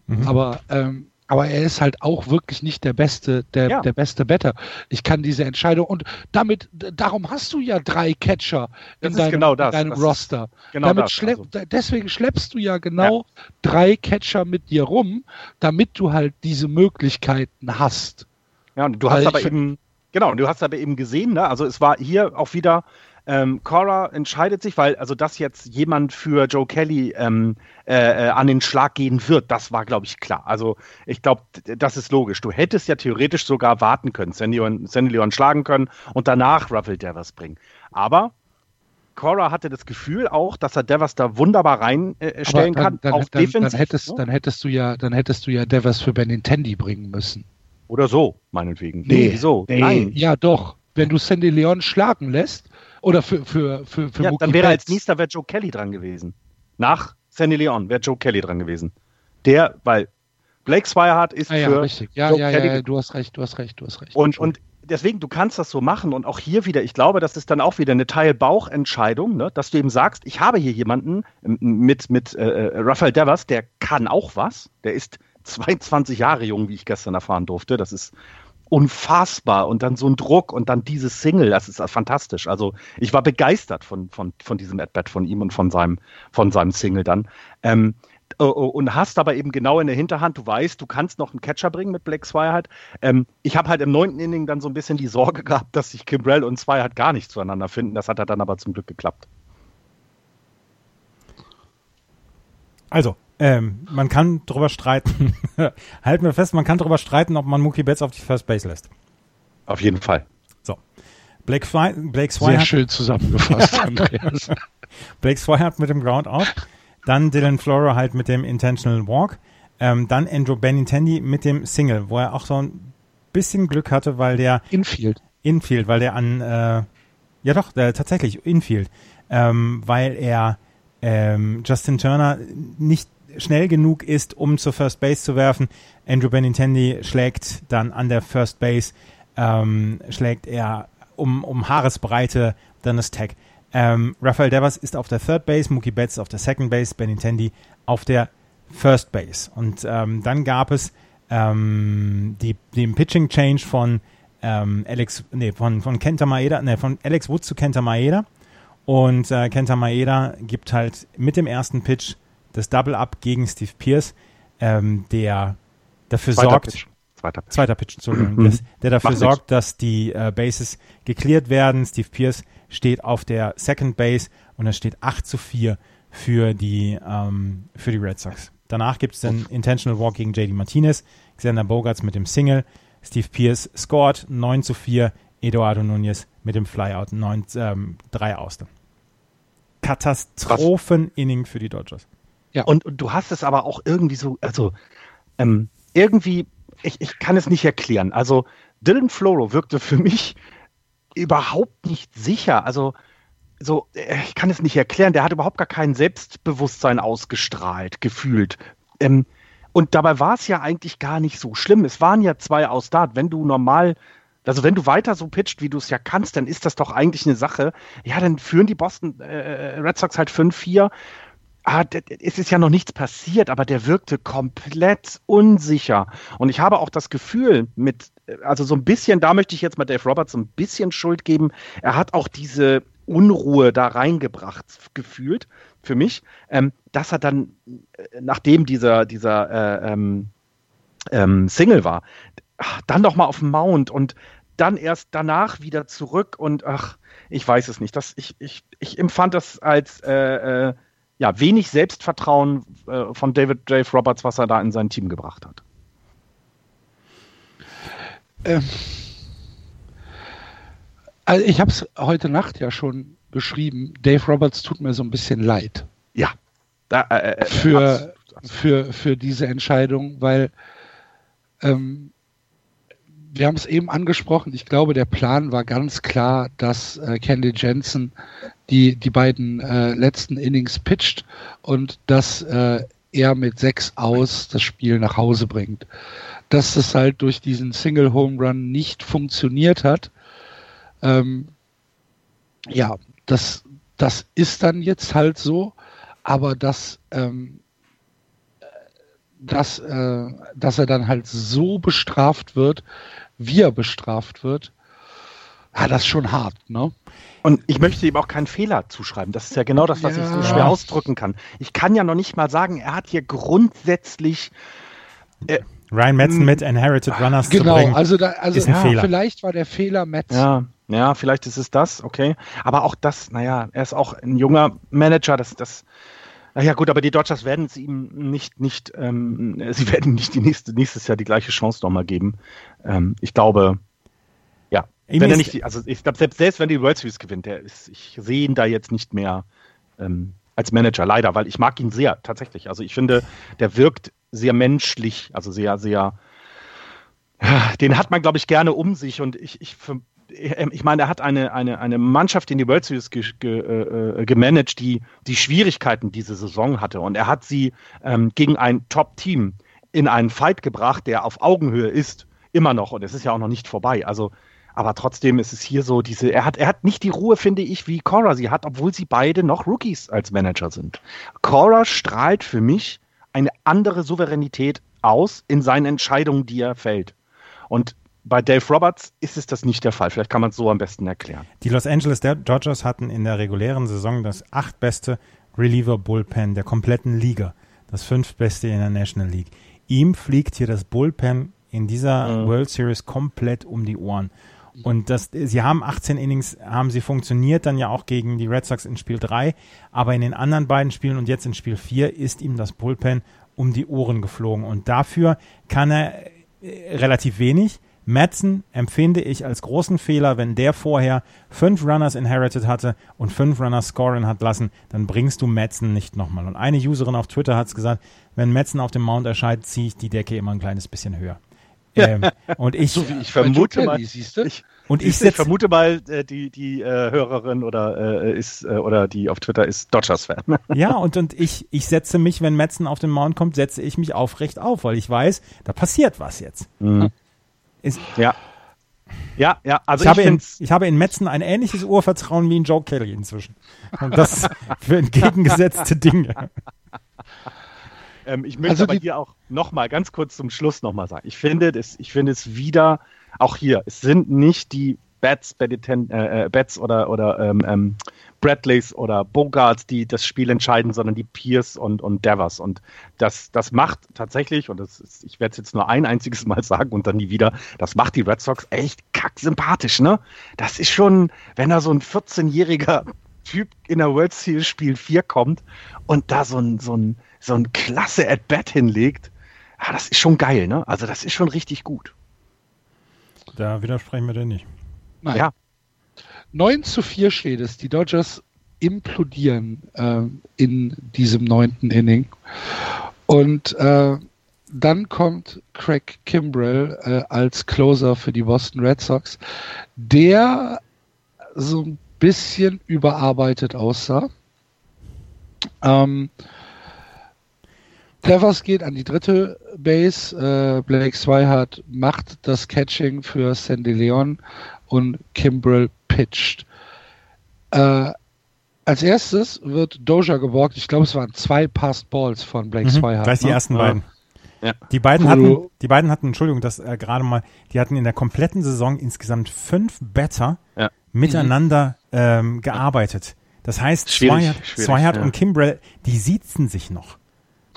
Mhm. Aber, ähm, aber er ist halt auch wirklich nicht der beste, der, Ja. der beste Better. Ich kann diese Entscheidung und damit, darum hast du ja drei Catcher in deinem, genau das. in deinem Das Roster. genau damit das, schlepp, also. deswegen schleppst du ja genau drei Catcher mit dir rum, damit du halt diese Möglichkeiten hast. Ja, und du Weil hast aber eben, genau, und du hast aber eben gesehen, ne? also es war hier auch wieder, ähm, Cora entscheidet sich, weil also dass jetzt jemand für Joe Kelly ähm, äh, äh, an den Schlag gehen wird, das war, glaube ich, klar. Also ich glaube, das ist logisch. Du hättest ja theoretisch sogar warten können, Sandy Leon, Sandy Leon schlagen können und danach Ruffle Devers bringen. Aber Cora hatte das Gefühl auch, dass er Devers da wunderbar reinstellen äh, kann, dann, auch dann, defensiv. dann, hättest, ne? dann hättest du ja, dann hättest du ja Devers für Benintendi bringen müssen. Oder so, meinetwegen. Nee, wieso? Nee, Nein. Ja, doch. Wenn du Sandy Leon schlagen lässt oder für, für, für, für Ja, Mookie dann wäre als Betts. nächster wäre Joe Kelly dran gewesen. Nach Sandy Leon wäre Joe Kelly dran gewesen. Der, weil Blake Swihart ist Ah, ja, für richtig. Ja, Joe ja, ja, Kelly ja, du hast recht, du hast recht, du hast recht. und, und deswegen, du kannst das so machen und auch hier wieder, ich glaube, das ist dann auch wieder eine Teil-Bauch-Entscheidung, ne? dass du eben sagst, ich habe hier jemanden mit, mit äh, äh, Rafael Devers, der kann auch was, der ist 22 Jahre jung, wie ich gestern erfahren durfte, das ist unfassbar und dann so ein Druck und dann dieses Single, das ist fantastisch. Also ich war begeistert von, von, von diesem At-Bat von ihm und von seinem, von seinem Single dann. Ähm, oh, oh, und hast aber eben genau in der Hinterhand, du weißt, du kannst noch einen Catcher bringen mit Black Swihart. Ähm, ich habe halt im neunten Inning dann so ein bisschen die Sorge gehabt, dass sich Kimbrell und Swihart gar nicht zueinander finden. Das hat dann aber zum Glück geklappt. Also, ähm, man kann drüber streiten. Halten wir fest, man kann drüber streiten, ob man Mookie Betts auf die First Base lässt. Auf jeden Fall. So. Blake, Swi Blake Sehr Swihart schön zusammengefasst, Andreas. Blake Swihart mit dem Ground Out, dann Dylan Flora halt mit dem Intentional Walk, ähm, dann Andrew Benintendi mit dem Single, wo er auch so ein bisschen Glück hatte, weil der Infield. Infield, weil der an, äh, ja doch, äh, tatsächlich Infield, ähm, weil er ähm, Justin Turner nicht schnell genug ist, um zur First Base zu werfen. Andrew Benintendi schlägt dann an der First Base, ähm, schlägt er um, um Haaresbreite dann das Tag. Ähm, Rafael Devers ist auf der Third Base, Mookie Betts auf der Second Base, Benintendi auf der First Base. Und ähm, dann gab es ähm, die, den Pitching Change von ähm, Alex, nee, von, von Kenta Maeda, nee, von Alex Wood zu Kenta Maeda. Und äh, Kenta Maeda gibt halt mit dem ersten Pitch das Double Up gegen Steve Pierce, ähm, der dafür Zweiter sorgt, Pitch. Zweiter Pitch. zweiter Pitch, Entschuldigung, Mhm. das, der dafür Macht sorgt, dass die äh, Bases geklärt werden. Steve Pierce steht auf der Second Base und es steht 8 zu 4 für die, ähm, für die Red Sox. Danach gibt es den Intentional Walk gegen JD Martinez, Xander Bogarts mit dem Single, Steve Pierce scored 9 zu 4, Eduardo Nunez mit dem Flyout 9, ähm, 3 aus. Katastrophen-Inning für die Dodgers. Und, und du hast es aber auch irgendwie so, also ähm, irgendwie, ich, ich kann es nicht erklären. Also Dylan Floro wirkte für mich überhaupt nicht sicher. Also so, äh, ich kann es nicht erklären. Der hat überhaupt gar kein Selbstbewusstsein ausgestrahlt, gefühlt. Ähm, und dabei war es ja eigentlich gar nicht so schlimm. Es waren ja zwei aus Start. Wenn du normal, also wenn du weiter so pitcht, wie du es ja kannst, dann ist das doch eigentlich eine Sache. Ja, dann führen die Boston äh, Red Sox halt 5-4 ah, es ist ja noch nichts passiert, aber der wirkte komplett unsicher. Und ich habe auch das Gefühl, mit, also so ein bisschen, da möchte ich jetzt mal Dave Roberts so ein bisschen Schuld geben. Er hat auch diese Unruhe da reingebracht, gefühlt, für mich, ähm, dass er dann, äh, nachdem dieser, dieser äh, ähm, ähm, Single war, dann noch mal auf dem Mount und dann erst danach wieder zurück und ach, ich weiß es nicht. Das, ich, ich, ich empfand das als äh, äh, ja, wenig Selbstvertrauen äh, von David Dave Roberts, was er da in sein Team gebracht hat. Ähm, also ich habe es heute Nacht ja schon geschrieben. Dave Roberts tut mir so ein bisschen leid Ja. Da, äh, äh, für, abs- für, für diese Entscheidung, weil ähm, wir haben es eben angesprochen. Ich glaube, der Plan war ganz klar, dass äh, Candy Jensen die, die beiden äh, letzten Innings pitcht und dass äh, er mit sechs aus das Spiel nach Hause bringt. Dass das halt durch diesen Single Home Run nicht funktioniert hat, ähm, ja, das, das ist dann jetzt halt so, aber dass, ähm, dass, äh, dass er dann halt so bestraft wird, wie er bestraft wird, ja, das ist schon hart, ne? Und ich möchte ihm auch keinen Fehler zuschreiben. Das ist ja genau das, was ja. ich so schwer ausdrücken kann. Ich kann ja noch nicht mal sagen, er hat hier grundsätzlich. Äh, Ryan Metzen mit Inherited Runners genau, zu bringen, also, da, also ist ein ja, Fehler. vielleicht war der Fehler Metzen. Ja, ja, vielleicht ist es das, okay. Aber auch das, naja, er ist auch ein junger Manager, das, das, naja gut, aber die Dodgers werden es ihm nicht, nicht, ähm, sie werden nicht die nächste, nächstes Jahr die gleiche Chance nochmal geben. Ähm, ich glaube, ja, Ihm wenn er nicht, also ich glaube, selbst, selbst wenn die World Series gewinnt, der ist, ich sehe ihn da jetzt nicht mehr ähm, als Manager, leider, weil ich mag ihn sehr, tatsächlich. Also ich finde, der wirkt sehr menschlich, also sehr, sehr, den hat man, glaube ich, gerne um sich und ich, ich, für, ich meine, er hat eine, eine, eine Mannschaft in die World Series ge, ge, äh, gemanagt, die die Schwierigkeiten diese Saison hatte und er hat sie ähm, gegen ein Top-Team in einen Fight gebracht, der auf Augenhöhe ist, immer noch und es ist ja auch noch nicht vorbei. Also aber trotzdem ist es hier so, diese, er hat, er hat nicht die Ruhe, finde ich, wie Cora sie hat, obwohl sie beide noch Rookies als Manager sind. Cora strahlt für mich eine andere Souveränität aus in seinen Entscheidungen, die er fällt. Und bei Dave Roberts ist es das nicht der Fall. Vielleicht kann man es so am besten erklären. Die Los Angeles Dodgers hatten in der regulären Saison das achtbeste Reliever Bullpen der kompletten Liga. Das fünftbeste in der National League. Ihm fliegt hier das Bullpen in dieser Mhm. World Series komplett um die Ohren. Und das, sie haben 18 Innings, haben sie funktioniert, dann ja auch gegen die Red Sox in Spiel 3, aber in den anderen beiden Spielen und jetzt in Spiel 4 ist ihm das Bullpen um die Ohren geflogen. Und dafür kann er äh, relativ wenig. Madsen empfinde ich als großen Fehler, wenn der vorher fünf Runners inherited hatte und fünf Runners scoren hat lassen, dann bringst du Madsen nicht nochmal. Und eine Userin auf Twitter hat es gesagt, wenn Madsen auf dem Mount erscheint, ziehe ich die Decke immer ein kleines bisschen höher. Ähm, und ich, So wie ich vermute mal- siehst du? Ich, und ich ich, vermute mal, äh, die, die äh, Hörerin oder äh, ist äh, oder die auf Twitter ist Dodgers-Fan. Ja, und, und ich, ich setze mich, wenn Metzen auf den Mount kommt, setze ich mich aufrecht auf, weil ich weiß, da passiert was jetzt. Ist, ja. Ja, ja, also ich, ich, habe in, ich habe in Metzen ein ähnliches Urvertrauen wie in Joe Kelly inzwischen. Und das für entgegengesetzte Dinge. ähm, ich möchte Also aber hier auch nochmal ganz kurz zum Schluss nochmal sagen. Ich finde, das, ich finde es wieder, auch hier, es sind nicht die Bats, Baditen- äh, äh, Bats oder, oder ähm, ähm, Bradleys oder Bogarts, die das Spiel entscheiden, sondern die Pierce und, und Devers. Und das, das macht tatsächlich, und das ist, ich werde es jetzt nur ein einziges Mal sagen und dann nie wieder, das macht die Red Sox echt kacksympathisch, ne? Das ist schon, wenn da so ein 14-jähriger Typ in der World Series Spiel 4 kommt und da so ein, so ein, so ein klasse At-Bat hinlegt, ja, das ist schon geil, ne? Also das ist schon richtig gut. Da widersprechen wir dir nicht. Nein. Ja. 9 zu 4 steht es. Die Dodgers implodieren ähm, in diesem neunten Inning. Und äh, dann kommt Craig Kimbrell äh, als Closer für die Boston Red Sox, der so ein bisschen überarbeitet aussah. Ähm, Devers geht an die dritte Base. Äh, Blake Swihart macht das Catching für Sandy Leon und Kimbrell pitcht. Äh, als erstes wird Doja geborgt. Ich glaube, es waren zwei Passed Balls von Blake Mhm, Swihart. gleich die ne? ersten Ja. beiden. Ja. Die beiden hatten, du- die beiden hatten, Entschuldigung, das äh, gerade mal, die hatten in der kompletten Saison insgesamt fünf Better Ja. miteinander ähm, gearbeitet. Das heißt, Schwierig, Swihart, schwierig, Swihart ja. und Kimbrell, die siezen sich noch,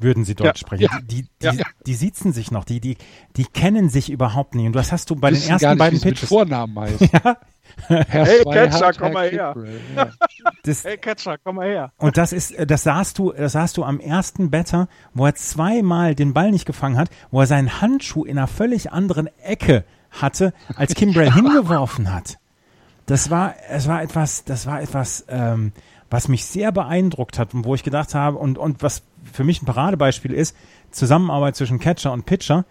würden sie Deutsch Ja, sprechen. ja, Die, die, ja. die, die siezen sich noch, die, die, die kennen sich überhaupt nicht. Und das hast du bei den ersten gar nicht, beiden wie's mit Pitches. Vornamen heißt. Herr Hey, Catcher, komm mal her. Ja. Das, Hey Catcher, komm mal her. Und das ist, äh, das sahst du, das sahst du am ersten Better, wo er zweimal den Ball nicht gefangen hat, wo er seinen Handschuh in einer völlig anderen Ecke hatte, als Kimbrell hingeworfen hat. Das war, es war etwas, das war etwas, ähm, was mich sehr beeindruckt hat und wo ich gedacht habe und und was für mich ein Paradebeispiel ist, Zusammenarbeit zwischen Catcher und Pitcher.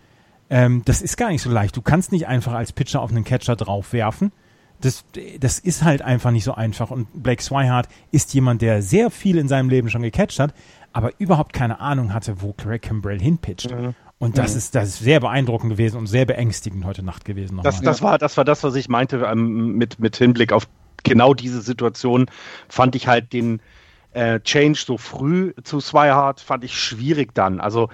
Ähm, das ist gar nicht so leicht. Du kannst nicht einfach als Pitcher auf einen Catcher draufwerfen. Das, das ist halt einfach nicht so einfach. Und Blake Swihart ist jemand, der sehr viel in seinem Leben schon gecatcht hat, aber überhaupt keine Ahnung hatte, wo Craig Kimbrell hinpitcht. Mhm. Und das, mhm. ist, das ist sehr beeindruckend gewesen und sehr beängstigend heute Nacht gewesen. Das, das, war, das war das, was ich meinte ähm, mit, mit Hinblick auf genau diese Situation. Fand ich halt den äh, Change so früh zu Swihart, fand ich schwierig dann. Also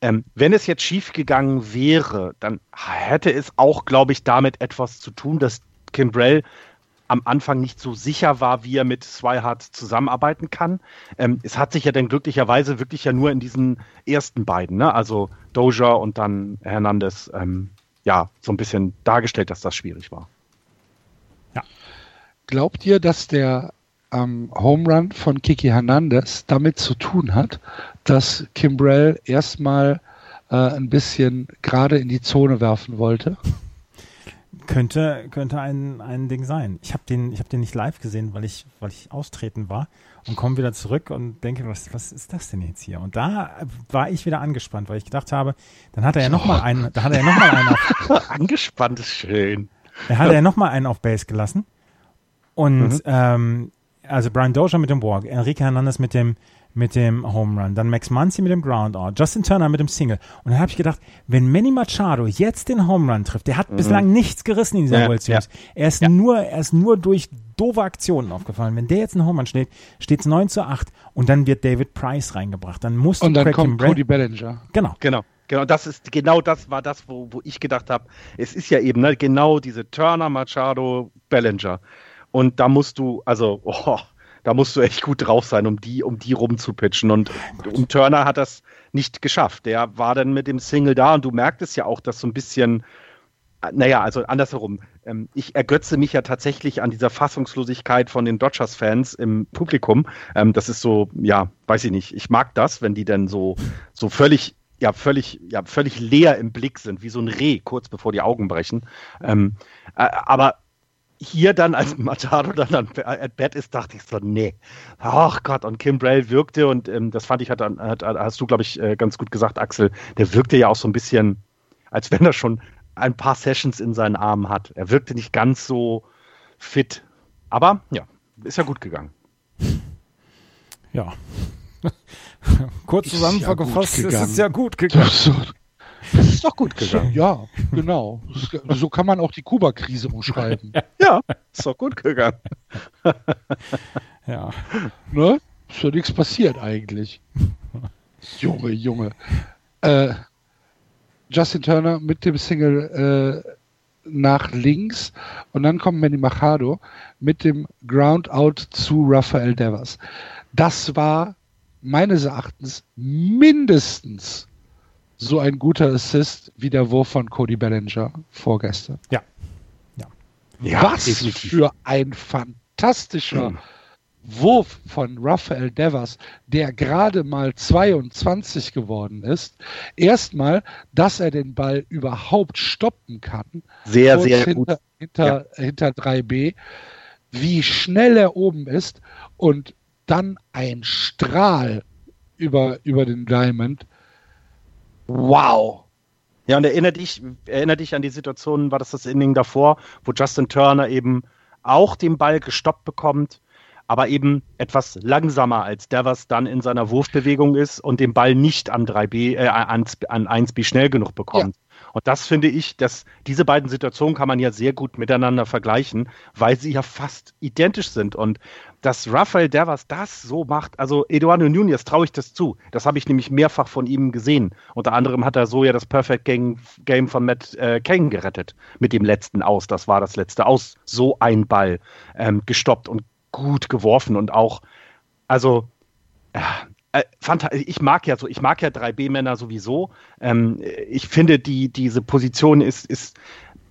ähm, wenn es jetzt schief gegangen wäre, dann hätte es auch, glaube ich, damit etwas zu tun, dass Kimbrell am Anfang nicht so sicher war, wie er mit Swihart zusammenarbeiten kann. Ähm, es hat sich ja dann glücklicherweise wirklich ja nur in diesen ersten beiden, ne? also Doja und dann Hernandez, ähm, ja, so ein bisschen dargestellt, dass das schwierig war. Ja. Glaubt ihr, dass der ähm, Home Run von Kiki Hernandez damit zu tun hat, dass Kimbrell erstmal äh, ein bisschen gerade in die Zone werfen wollte? Könnte, könnte ein, ein Ding sein. Ich habe den, ich hab den nicht live gesehen, weil ich, weil ich austreten war und komme wieder zurück und denke, was, was ist das denn jetzt hier? Und da war ich wieder angespannt, weil ich gedacht habe, dann hat er ja nochmal einen, da hat er ja nochmal einen auf. angespannt ist schön. Da hat er ja nochmal einen auf Base gelassen. Und mhm. ähm, also Brian Dozier mit dem Walk, Enrique Hernandez mit dem, mit dem Home Run, dann Max Muncy mit dem Ground Out, Justin Turner mit dem Single. Und dann habe ich gedacht, wenn Manny Machado jetzt den Home Run trifft, der hat mhm. bislang nichts gerissen in dieser ja, World Series. Ja. Er ist ja. nur, er ist nur durch doofe Aktionen aufgefallen. Wenn der jetzt einen Home Run schlägt, steht es 9 zu 8 und dann wird David Price reingebracht. Dann muss Und dann Craig kommt Cody Bellinger. Genau. Genau. Genau, das ist genau das war das, wo, wo ich gedacht habe, es ist ja eben ne, genau diese Turner, Machado, Bellinger. Und da musst du, also, oh, da musst du echt gut drauf sein, um die, um die rumzupitchen. Und, und Turner hat das nicht geschafft. Der war dann mit dem Single da und du merktest ja auch, dass so ein bisschen, naja, also andersherum. Ähm, ich ergötze mich ja tatsächlich an dieser Fassungslosigkeit von den Dodgers-Fans im Publikum. Ähm, das ist so, ja, weiß ich nicht. Ich mag das, wenn die dann so, so völlig ja völlig, ja, völlig leer im Blick sind, wie so ein Reh, kurz bevor die Augen brechen. Ähm, äh, aber hier dann, als Machado dann an, at bat ist, dachte ich so, nee. Ach Gott, und Kim Braille wirkte, und ähm, das fand ich, hat, hat, hast du, glaube ich, äh, ganz gut gesagt, Axel, der wirkte ja auch so ein bisschen, als wenn er schon ein paar Sessions in seinen Armen hat. Er wirkte nicht ganz so fit. Aber ja, ist ja gut gegangen. Ja. Kurz zusammengefasst, ja ist es ja gut gegangen. Das ist doch gut gegangen. Ja, genau. So kann man auch die Kuba-Krise umschreiben. Ja, ist doch gut gegangen. Ja. Ne? Ist ja nichts passiert eigentlich. Junge, Junge. Äh, Justin Turner mit dem Single äh, nach links und dann kommt Manny Machado mit dem Ground-Out zu Rafael Devers. Das war meines Erachtens mindestens so ein guter Assist wie der Wurf von Cody Bellinger vorgestern. Ja. ja. ja Was definitiv. für ein fantastischer mhm. Wurf von Rafael Devers, der gerade mal 22 geworden ist. Erstmal, dass er den Ball überhaupt stoppen kann. Sehr, sehr hinter, gut. Hinter, ja. hinter 3B. Wie schnell er oben ist und dann ein Strahl über, über den Diamond Wow. Ja, und erinnere dich, erinnere dich an die Situation, war das das Inning davor, wo Justin Turner eben auch den Ball gestoppt bekommt, aber eben etwas langsamer als der, was dann in seiner Wurfbewegung ist und den Ball nicht an 3B, äh, an, an 1B schnell genug bekommt. Ja. Und das finde ich, dass diese beiden Situationen kann man ja sehr gut miteinander vergleichen, weil sie ja fast identisch sind. Und dass Rafael Devers das so macht, also Eduardo Nunez traue ich das zu. Das habe ich nämlich mehrfach von ihm gesehen. Unter anderem hat er so ja das Perfect Game, von Matt äh, Kane gerettet mit dem letzten Aus. Das war das letzte Aus. So ein Ball ähm, gestoppt und gut geworfen und auch, also äh, äh, ich mag ja so, ich mag ja 3B-Männer sowieso. Ähm, ich finde, die, diese Position ist, ist,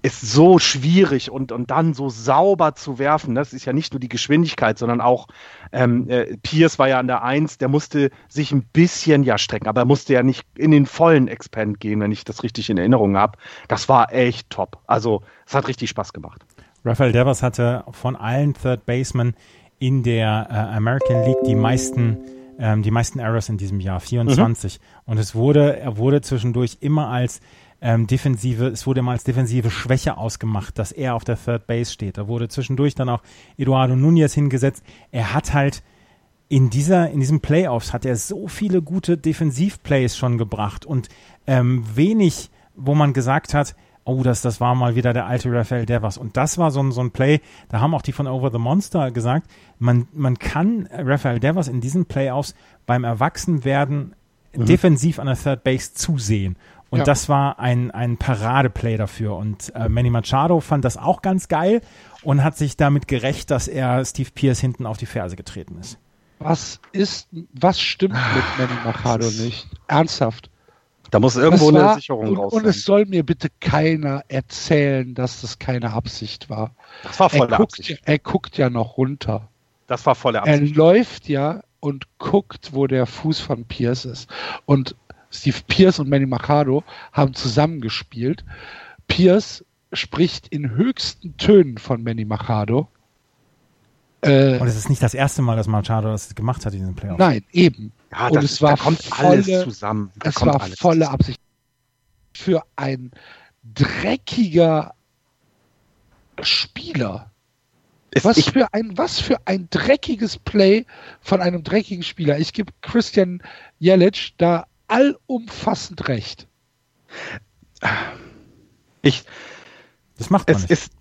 ist so schwierig und, und dann so sauber zu werfen. Das ist ja nicht nur die Geschwindigkeit, sondern auch ähm, äh, Pierce war ja an der Eins, der musste sich ein bisschen ja strecken, aber er musste ja nicht in den vollen Expand gehen, wenn ich das richtig in Erinnerung habe. Das war echt top. Also es hat richtig Spaß gemacht. Rafael Devers hatte von allen Third Basemen in der äh, American League die meisten ähm, die meisten Errors in diesem Jahr, 24. Mhm. Und es wurde, er wurde zwischendurch immer als ähm, defensive, es wurde immer als defensive Schwäche ausgemacht, dass er auf der Third Base steht. Da wurde zwischendurch dann auch Eduardo Nunez hingesetzt. Er hat halt in dieser, in diesem Playoffs hat er so viele gute Defensivplays schon gebracht und ähm, wenig, wo man gesagt hat, oh, das, das war mal wieder der alte Rafael Devers. Und das war so ein, so ein Play, da haben auch die von Over the Monster gesagt, man, man kann Rafael Devers in diesen Playoffs beim Erwachsenwerden mhm. defensiv an der Third Base zusehen. Und ja. das war ein, ein Paradeplay dafür. Und äh, Manny Machado fand das auch ganz geil und hat sich damit gerecht, dass er Steve Pierce hinten auf die Ferse getreten ist. Was ist, was stimmt mit Manny Machado nicht? Ernsthaft. Da muss irgendwo war, eine Sicherung raus. Und, es soll mir bitte keiner erzählen, dass das keine Absicht war. Das war volle er guckt, Absicht. Er guckt ja noch runter. Das war volle Absicht. Er läuft ja und guckt, wo der Fuß von Pierce ist. Und Steve Pierce und Manny Machado haben zusammengespielt. Pierce spricht in höchsten Tönen von Manny Machado. Äh, und es ist nicht das erste Mal, dass Machado das gemacht hat in diesem Playoff. Nein, eben. Ja, und das, es war kommt volle, alles zusammen. Da es war volle zusammen. Absicht. Für ein dreckiger Spieler. Was ich, für ein, was für ein dreckiges Play von einem dreckigen Spieler. Ich gebe Christian Jelic da allumfassend recht. Ich, das macht man es nicht. Ist,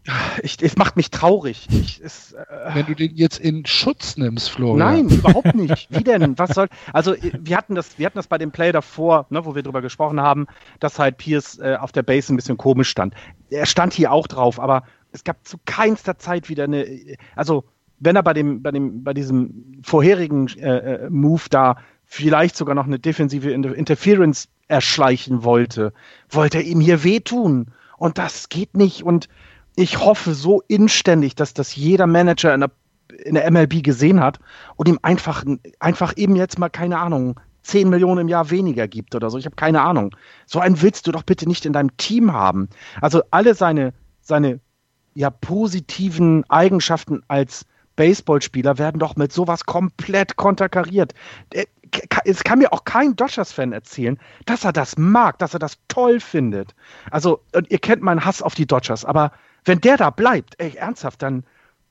ich, es macht mich traurig. Ich, es, äh, Wenn du den jetzt in Schutz nimmst, Florian. Nein, überhaupt nicht. Wie denn? Was soll? Also wir hatten das, wir hatten das bei dem Play davor, ne, wo wir drüber gesprochen haben, dass halt Pierce äh, auf der Base ein bisschen komisch stand. Er stand hier auch drauf, aber es gab zu keinster Zeit wieder eine. Also wenn er bei dem, bei dem, bei diesem vorherigen äh, äh Move da vielleicht sogar noch eine defensive Interference erschleichen wollte, wollte er ihm hier wehtun. Und das geht nicht. Und ich hoffe so inständig, dass das jeder Manager in der, in der MLB gesehen hat und ihm einfach, einfach eben jetzt mal, keine Ahnung, 10 Millionen im Jahr weniger gibt oder so. Ich habe keine Ahnung. So einen willst du doch bitte nicht in deinem Team haben. Also alle seine, seine ja, positiven Eigenschaften als Baseballspieler werden doch mit sowas komplett konterkariert es kann mir auch kein Dodgers-Fan erzählen, dass er das mag, dass er das toll findet. Also, ihr kennt meinen Hass auf die Dodgers, aber wenn der da bleibt, ey, ernsthaft, dann,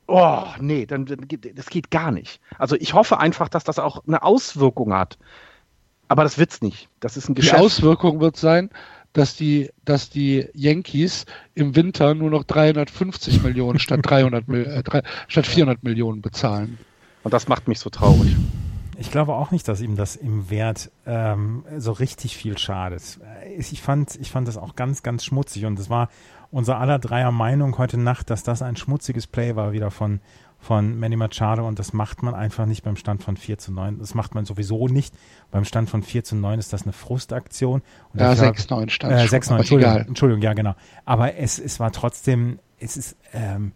oh, nee, dann, das geht gar nicht. Also, ich hoffe einfach, dass das auch eine Auswirkung hat. Aber das wird's nicht. Das ist ein Geschäft. Die Auswirkung wird sein, dass die, dass die Yankees im Winter nur noch 350 Millionen statt 300, äh, statt 400 Millionen bezahlen. Und das macht mich so traurig. Ich glaube auch nicht, dass ihm das im Wert ähm, so richtig viel schadet. Ich fand, ich fand das auch ganz, ganz schmutzig und es war unser aller dreier Meinung heute Nacht, dass das ein schmutziges Play war wieder von, von Manny Machado und das macht man einfach nicht beim Stand von 4 zu 9. Das macht man sowieso nicht. Beim Stand von 4 zu 9 ist das eine Frustaktion. Und ja, 6-9 stand äh, 6-9, Entschuldigung, Entschuldigung, ja genau. Aber es, es war trotzdem, es ist, ähm,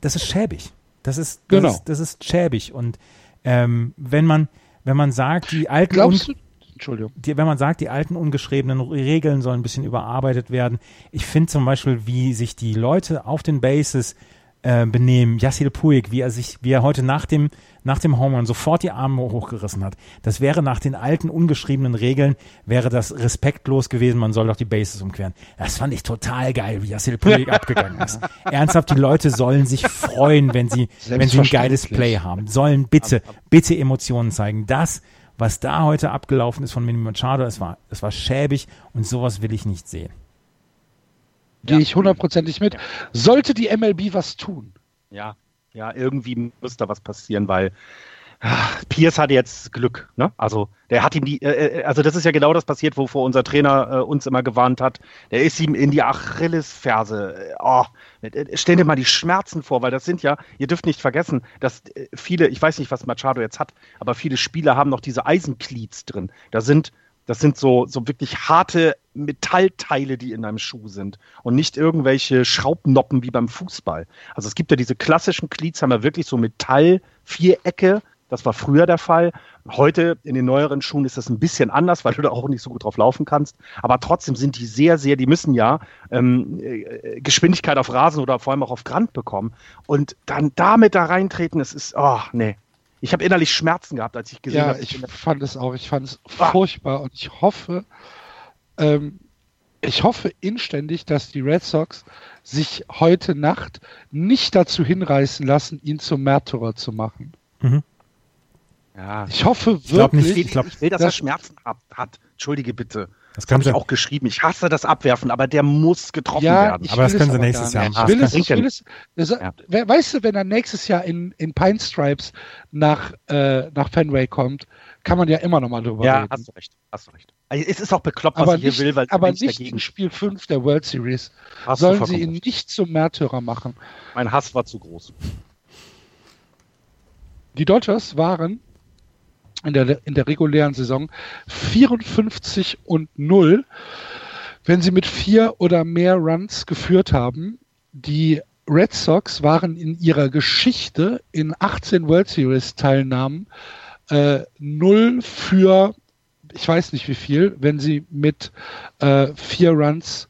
das ist schäbig. Das ist, das genau. ist, das ist schäbig und ähm, wenn man, wenn man sagt, die alten Glaubst du, Entschuldigung. Die, wenn man sagt, die alten ungeschriebenen Regeln sollen ein bisschen überarbeitet werden. Ich finde zum Beispiel, wie sich die Leute auf den Bases äh, benehmen. Yassil Puig, wie er sich, wie er heute nach dem, nach dem Home Run sofort die Arme hochgerissen hat. Das wäre nach den alten ungeschriebenen Regeln, wäre das respektlos gewesen, man soll doch die Bases umqueren. Das fand ich total geil, wie Yassil Puig abgegangen ist. Ernsthaft, die Leute sollen sich freuen, wenn sie, wenn sie ein geiles Play haben. Sollen bitte, bitte Emotionen zeigen. Das, was da heute abgelaufen ist von Mini Machado, es war, es war schäbig und sowas will ich nicht sehen. Gehe ich hundertprozentig mit. Sollte die MLB was tun? Ja, ja, irgendwie muss da was passieren, weil ach, Pierce hatte jetzt Glück, ne? Also der hat ihm die, äh, äh, also das ist ja genau das passiert, wovor unser Trainer äh, uns immer gewarnt hat. Der ist ihm in die Achillesferse. Oh, stell dir mal die Schmerzen vor, weil das sind ja, ihr dürft nicht vergessen, dass äh, viele, ich weiß nicht, was Machado jetzt hat, aber viele Spieler haben noch diese Eisenkleats drin. Da sind das sind so, so wirklich harte Metallteile, die in einem Schuh sind und nicht irgendwelche Schraubnoppen wie beim Fußball. Also es gibt ja diese klassischen Cleats, haben ja wirklich so Metallvierecke. Das war früher der Fall. Heute in den neueren Schuhen ist das ein bisschen anders, weil du da auch nicht so gut drauf laufen kannst. Aber trotzdem sind die sehr, sehr, die müssen ja ähm, äh, Geschwindigkeit auf Rasen oder vor allem auch auf Grand bekommen. Und dann damit da reintreten, es ist, oh, nee, ich habe innerlich Schmerzen gehabt, als ich gesehen habe. Ja, ich fand es auch. Ich fand es ah. furchtbar und ich hoffe, ähm, ich hoffe inständig, dass die Red Sox sich heute Nacht nicht dazu hinreißen lassen, ihn zum Märtyrer zu machen. Mhm. Ja. Ich hoffe wirklich. Ich, glaub nicht, ich, glaub, ich will, dass, dass er Schmerzen hat. Entschuldige bitte. Das, das habe ich auch geschrieben. Ich hasse das Abwerfen, aber der muss getroffen ja, werden. Aber das können sie nächstes Jahr machen. Ich will es, ich will es, das, ja. Weißt du, wenn er nächstes Jahr in, in Pine Stripes nach, äh, nach Fenway kommt, kann man ja immer noch mal drüber ja, reden. Ja, hast du recht. Hast du recht. Also, es ist auch bekloppt, was aber ich hier will, weil aber nicht dagegen. in Spiel 5 der World Series. Hast Sollen sie ihn nicht zum Märtyrer machen? Mein Hass war zu groß. Die Dodgers waren in der, in der regulären Saison 54 und 0, wenn sie mit vier oder mehr Runs geführt haben. Die Red Sox waren in ihrer Geschichte in 18 World Series Teilnahmen äh, 0 für, ich weiß nicht wie viel, wenn sie mit äh, vier Runs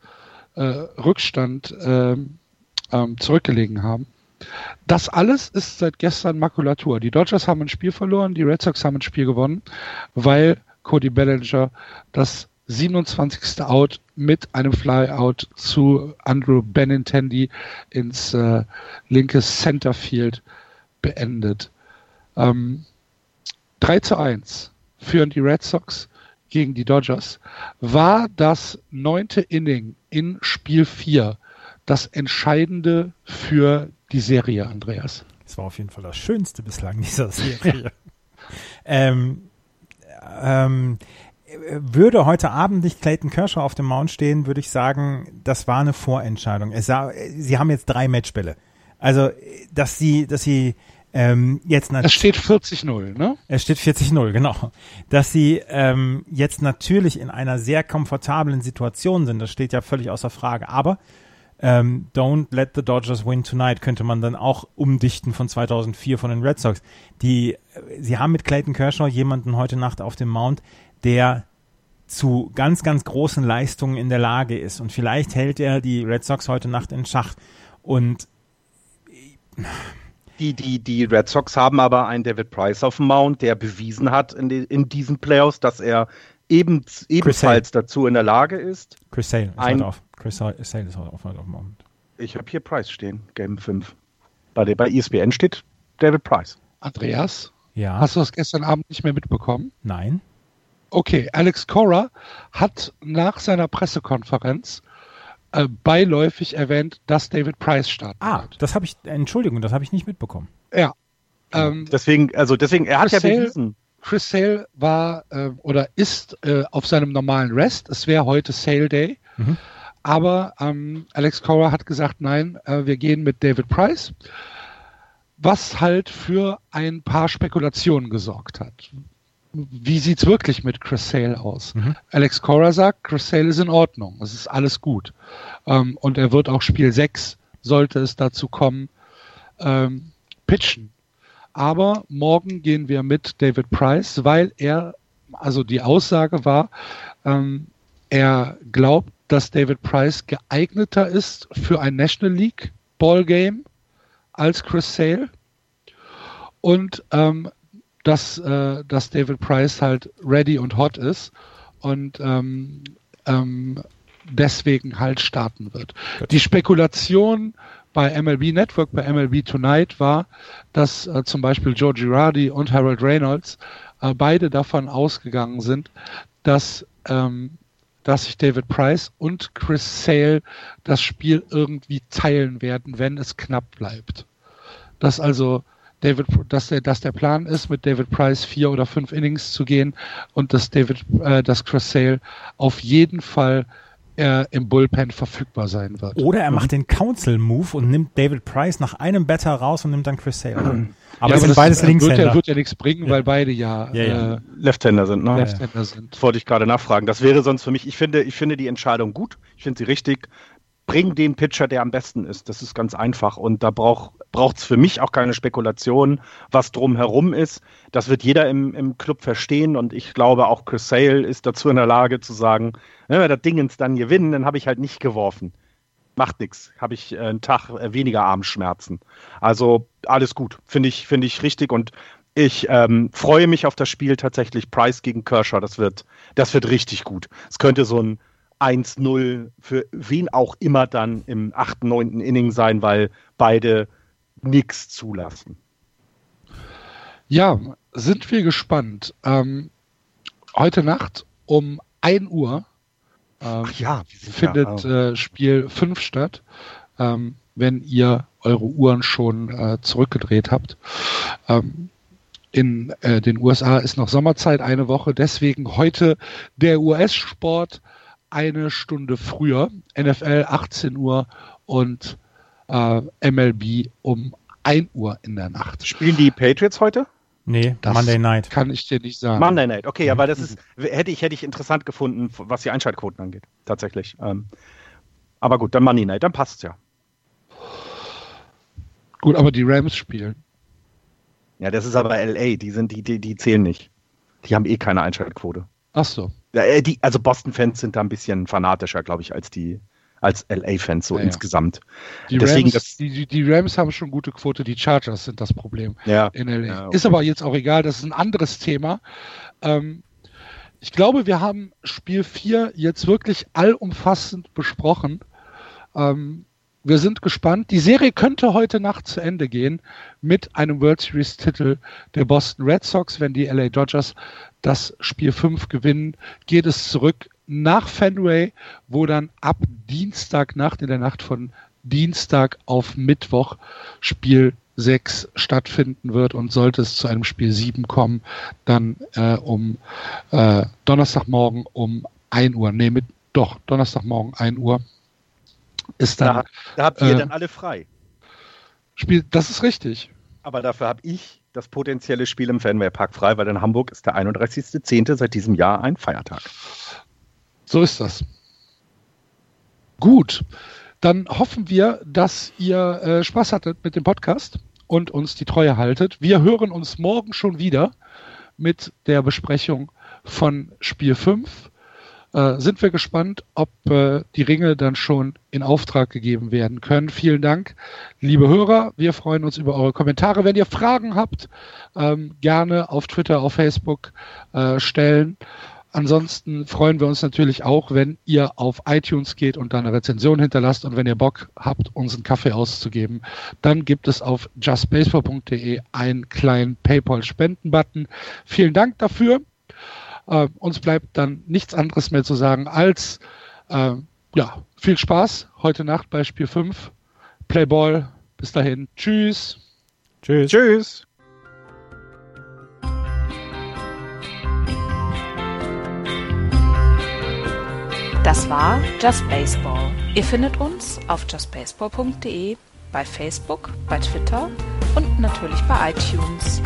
äh, Rückstand ähm, ähm, zurückgelegen haben. Das alles ist seit gestern Makulatur. Die Dodgers haben ein Spiel verloren, die Red Sox haben ein Spiel gewonnen, weil Cody Bellinger das 27. Out mit einem Flyout zu Andrew Benintendi ins äh, linke Centerfield beendet. Ähm, 3 zu 1 führen die Red Sox gegen die Dodgers. War das neunte Inning in Spiel 4 das Entscheidende für die Serie, Andreas? Das war auf jeden Fall das Schönste bislang dieser Serie. ähm, ähm, würde heute Abend nicht Clayton Kershaw auf dem Mount stehen, würde ich sagen, das war eine Vorentscheidung. Es sah, sie haben jetzt drei Matchbälle. Also, dass sie, dass sie ähm, jetzt es steht 40-0, ne? Es steht 40-0, genau. Dass sie ähm, jetzt natürlich in einer sehr komfortablen Situation sind, das steht ja völlig außer Frage. Aber ähm, Don't let the Dodgers win tonight könnte man dann auch umdichten von 2004 von den Red Sox. Die, sie haben mit Clayton Kershaw jemanden heute Nacht auf dem Mount, der zu ganz, ganz großen Leistungen in der Lage ist. Und vielleicht hält er die Red Sox heute Nacht in Schach. Und die, die, die Red Sox haben aber einen David Price auf dem Mount, der bewiesen hat in, die, in diesen Playoffs, dass er eben, ebenfalls dazu in der Lage ist. Chris Sale ist ein, auf. Chris Sale ist auf, auf, dem Mount. Ich habe hier Price stehen, Game 5. Bei, der, bei ESPN steht David Price. Andreas? Ja. Hast du das gestern Abend nicht mehr mitbekommen? Nein. Okay, Alex Cora hat nach seiner Pressekonferenz äh, beiläufig erwähnt, dass David Price starten ah, das habe ich, Entschuldigung, das habe ich nicht mitbekommen. Ja. Ähm, deswegen, also deswegen, er hat Chris ja bewiesen. Chris Sale war äh, oder ist äh, auf seinem normalen Rest. Es wäre heute Sale Day. Mhm. Aber ähm, Alex Cora hat gesagt, nein, äh, wir gehen mit David Price. Was halt für ein paar Spekulationen gesorgt hat wie sieht es wirklich mit Chris Sale aus? Mhm. Alex Cora sagt, Chris Sale ist in Ordnung, es ist alles gut. Ähm, und er wird auch Spiel 6, sollte es dazu kommen, ähm, pitchen. Aber morgen gehen wir mit David Price, weil er, also die Aussage war, ähm, er glaubt, dass David Price geeigneter ist für ein National League Ballgame als Chris Sale. Und ähm, dass, äh, dass David Price halt ready und hot ist und ähm, ähm, deswegen halt starten wird. Die Spekulation bei MLB Network, bei MLB Tonight war, dass äh, zum Beispiel Joe Girardi und Harold Reynolds äh, beide davon ausgegangen sind, dass, ähm, dass sich David Price und Chris Sale das Spiel irgendwie teilen werden, wenn es knapp bleibt. Dass also David, dass der, dass der Plan ist, mit David Price vier oder fünf Innings zu gehen und dass David, äh, dass Chris Sale auf jeden Fall äh, im Bullpen verfügbar sein wird. Oder er macht den Council-Move und nimmt David Price nach einem Better raus und nimmt dann Chris Sale. Mhm. Aber ja, es sind beides Linkshänder. Wird ja, wird ja nichts bringen, ja. weil beide ja, ja, ja. Äh, Left-Händer sind. Ne? Left-Händer sind. Das wollte ich gerade nachfragen. Das wäre sonst für mich, ich finde, ich finde die Entscheidung gut. Ich finde sie richtig bring den Pitcher, der am besten ist. Das ist ganz einfach. Und da braucht es für mich auch keine Spekulation, was drumherum ist. Das wird jeder im, im Club verstehen. Und ich glaube, auch Chris Sale ist dazu in der Lage zu sagen, wenn wir das Dingens dann gewinnen, dann habe ich halt nicht geworfen. Macht nichts. Habe ich äh, einen Tag äh, weniger Armschmerzen. Also alles gut. Finde ich, finde ich richtig. Und ich ähm, freue mich auf das Spiel tatsächlich. Price gegen Kershaw. Das wird, das wird richtig gut. Es könnte so ein 1-0 für wen auch immer dann im 8., 9. Inning sein, weil beide nichts zulassen. Ja, sind wir gespannt. Ähm, heute Nacht um 1 Uhr ähm, ja, findet ja, äh, Spiel 5 statt, ähm, wenn ihr eure Uhren schon äh, zurückgedreht habt. Ähm, in äh, den USA ist noch Sommerzeit eine Woche, deswegen heute der US-Sport eine Stunde früher, NFL 18 Uhr und äh, MLB um 1 Uhr in der Nacht. Spielen die Patriots heute? Nee, das Monday Night. Kann ich dir nicht sagen. Monday Night, okay, aber das ist, hätte ich, hätte ich interessant gefunden, was die Einschaltquoten angeht, tatsächlich. Ähm, aber gut, dann Monday Night, dann passt's ja. Gut, aber die Rams spielen. Ja, das ist aber LA, die sind, die, die, die zählen nicht. Die haben eh keine Einschaltquote. Ach so. Äh, die, also Boston-Fans sind da ein bisschen fanatischer, glaube ich, als die, als LA-Fans so ja, insgesamt. Die, Deswegen Rams, die, die, Rams haben schon gute Quote, die Chargers sind das Problem ja. in LA. Ja, okay. Ist aber jetzt auch egal, das ist ein anderes Thema. Ähm, ich glaube, wir haben Spiel 4 jetzt wirklich allumfassend besprochen. Ähm, wir sind gespannt. Die Serie könnte heute Nacht zu Ende gehen mit einem World Series Titel der Boston Red Sox. Wenn die LA Dodgers das Spiel 5 gewinnen, geht es zurück nach Fenway, wo dann ab Dienstagnacht, in der Nacht von Dienstag auf Mittwoch Spiel 6 stattfinden wird und sollte es zu einem Spiel 7 kommen, dann äh, um äh, Donnerstagmorgen um 1 Uhr, nee, mit, doch, Donnerstagmorgen 1 Uhr ist dann. Da, da habt ihr äh, dann alle frei. Spiel, das ist richtig. Aber dafür habe ich das potenzielle Spiel im Fenway Park frei, weil in Hamburg ist der 31.10. seit diesem Jahr ein Feiertag. So ist das. Gut, dann hoffen wir, dass ihr äh, Spaß hattet mit dem Podcast und uns die Treue haltet. Wir hören uns morgen schon wieder mit der Besprechung von Spiel 5. Äh, sind wir gespannt, ob äh, die Ringe dann schon in Auftrag gegeben werden können. Vielen Dank, liebe Hörer. Wir freuen uns über eure Kommentare. Wenn ihr Fragen habt, ähm, gerne auf Twitter, auf Facebook äh, stellen. Ansonsten freuen wir uns natürlich auch, wenn ihr auf iTunes geht und da eine Rezension hinterlasst und wenn ihr Bock habt, uns einen Kaffee auszugeben, dann gibt es auf justbaseball.de einen kleinen PayPal-Spenden-Button. Vielen Dank dafür. Äh, uns bleibt dann nichts anderes mehr zu sagen als äh, ja, viel Spaß heute Nacht bei Spiel 5. Playball. Bis dahin. Tschüss. Tschüss. Tschüss. Das war Just Baseball. Ihr findet uns auf justbaseball.de, bei Facebook, bei Twitter und natürlich bei iTunes.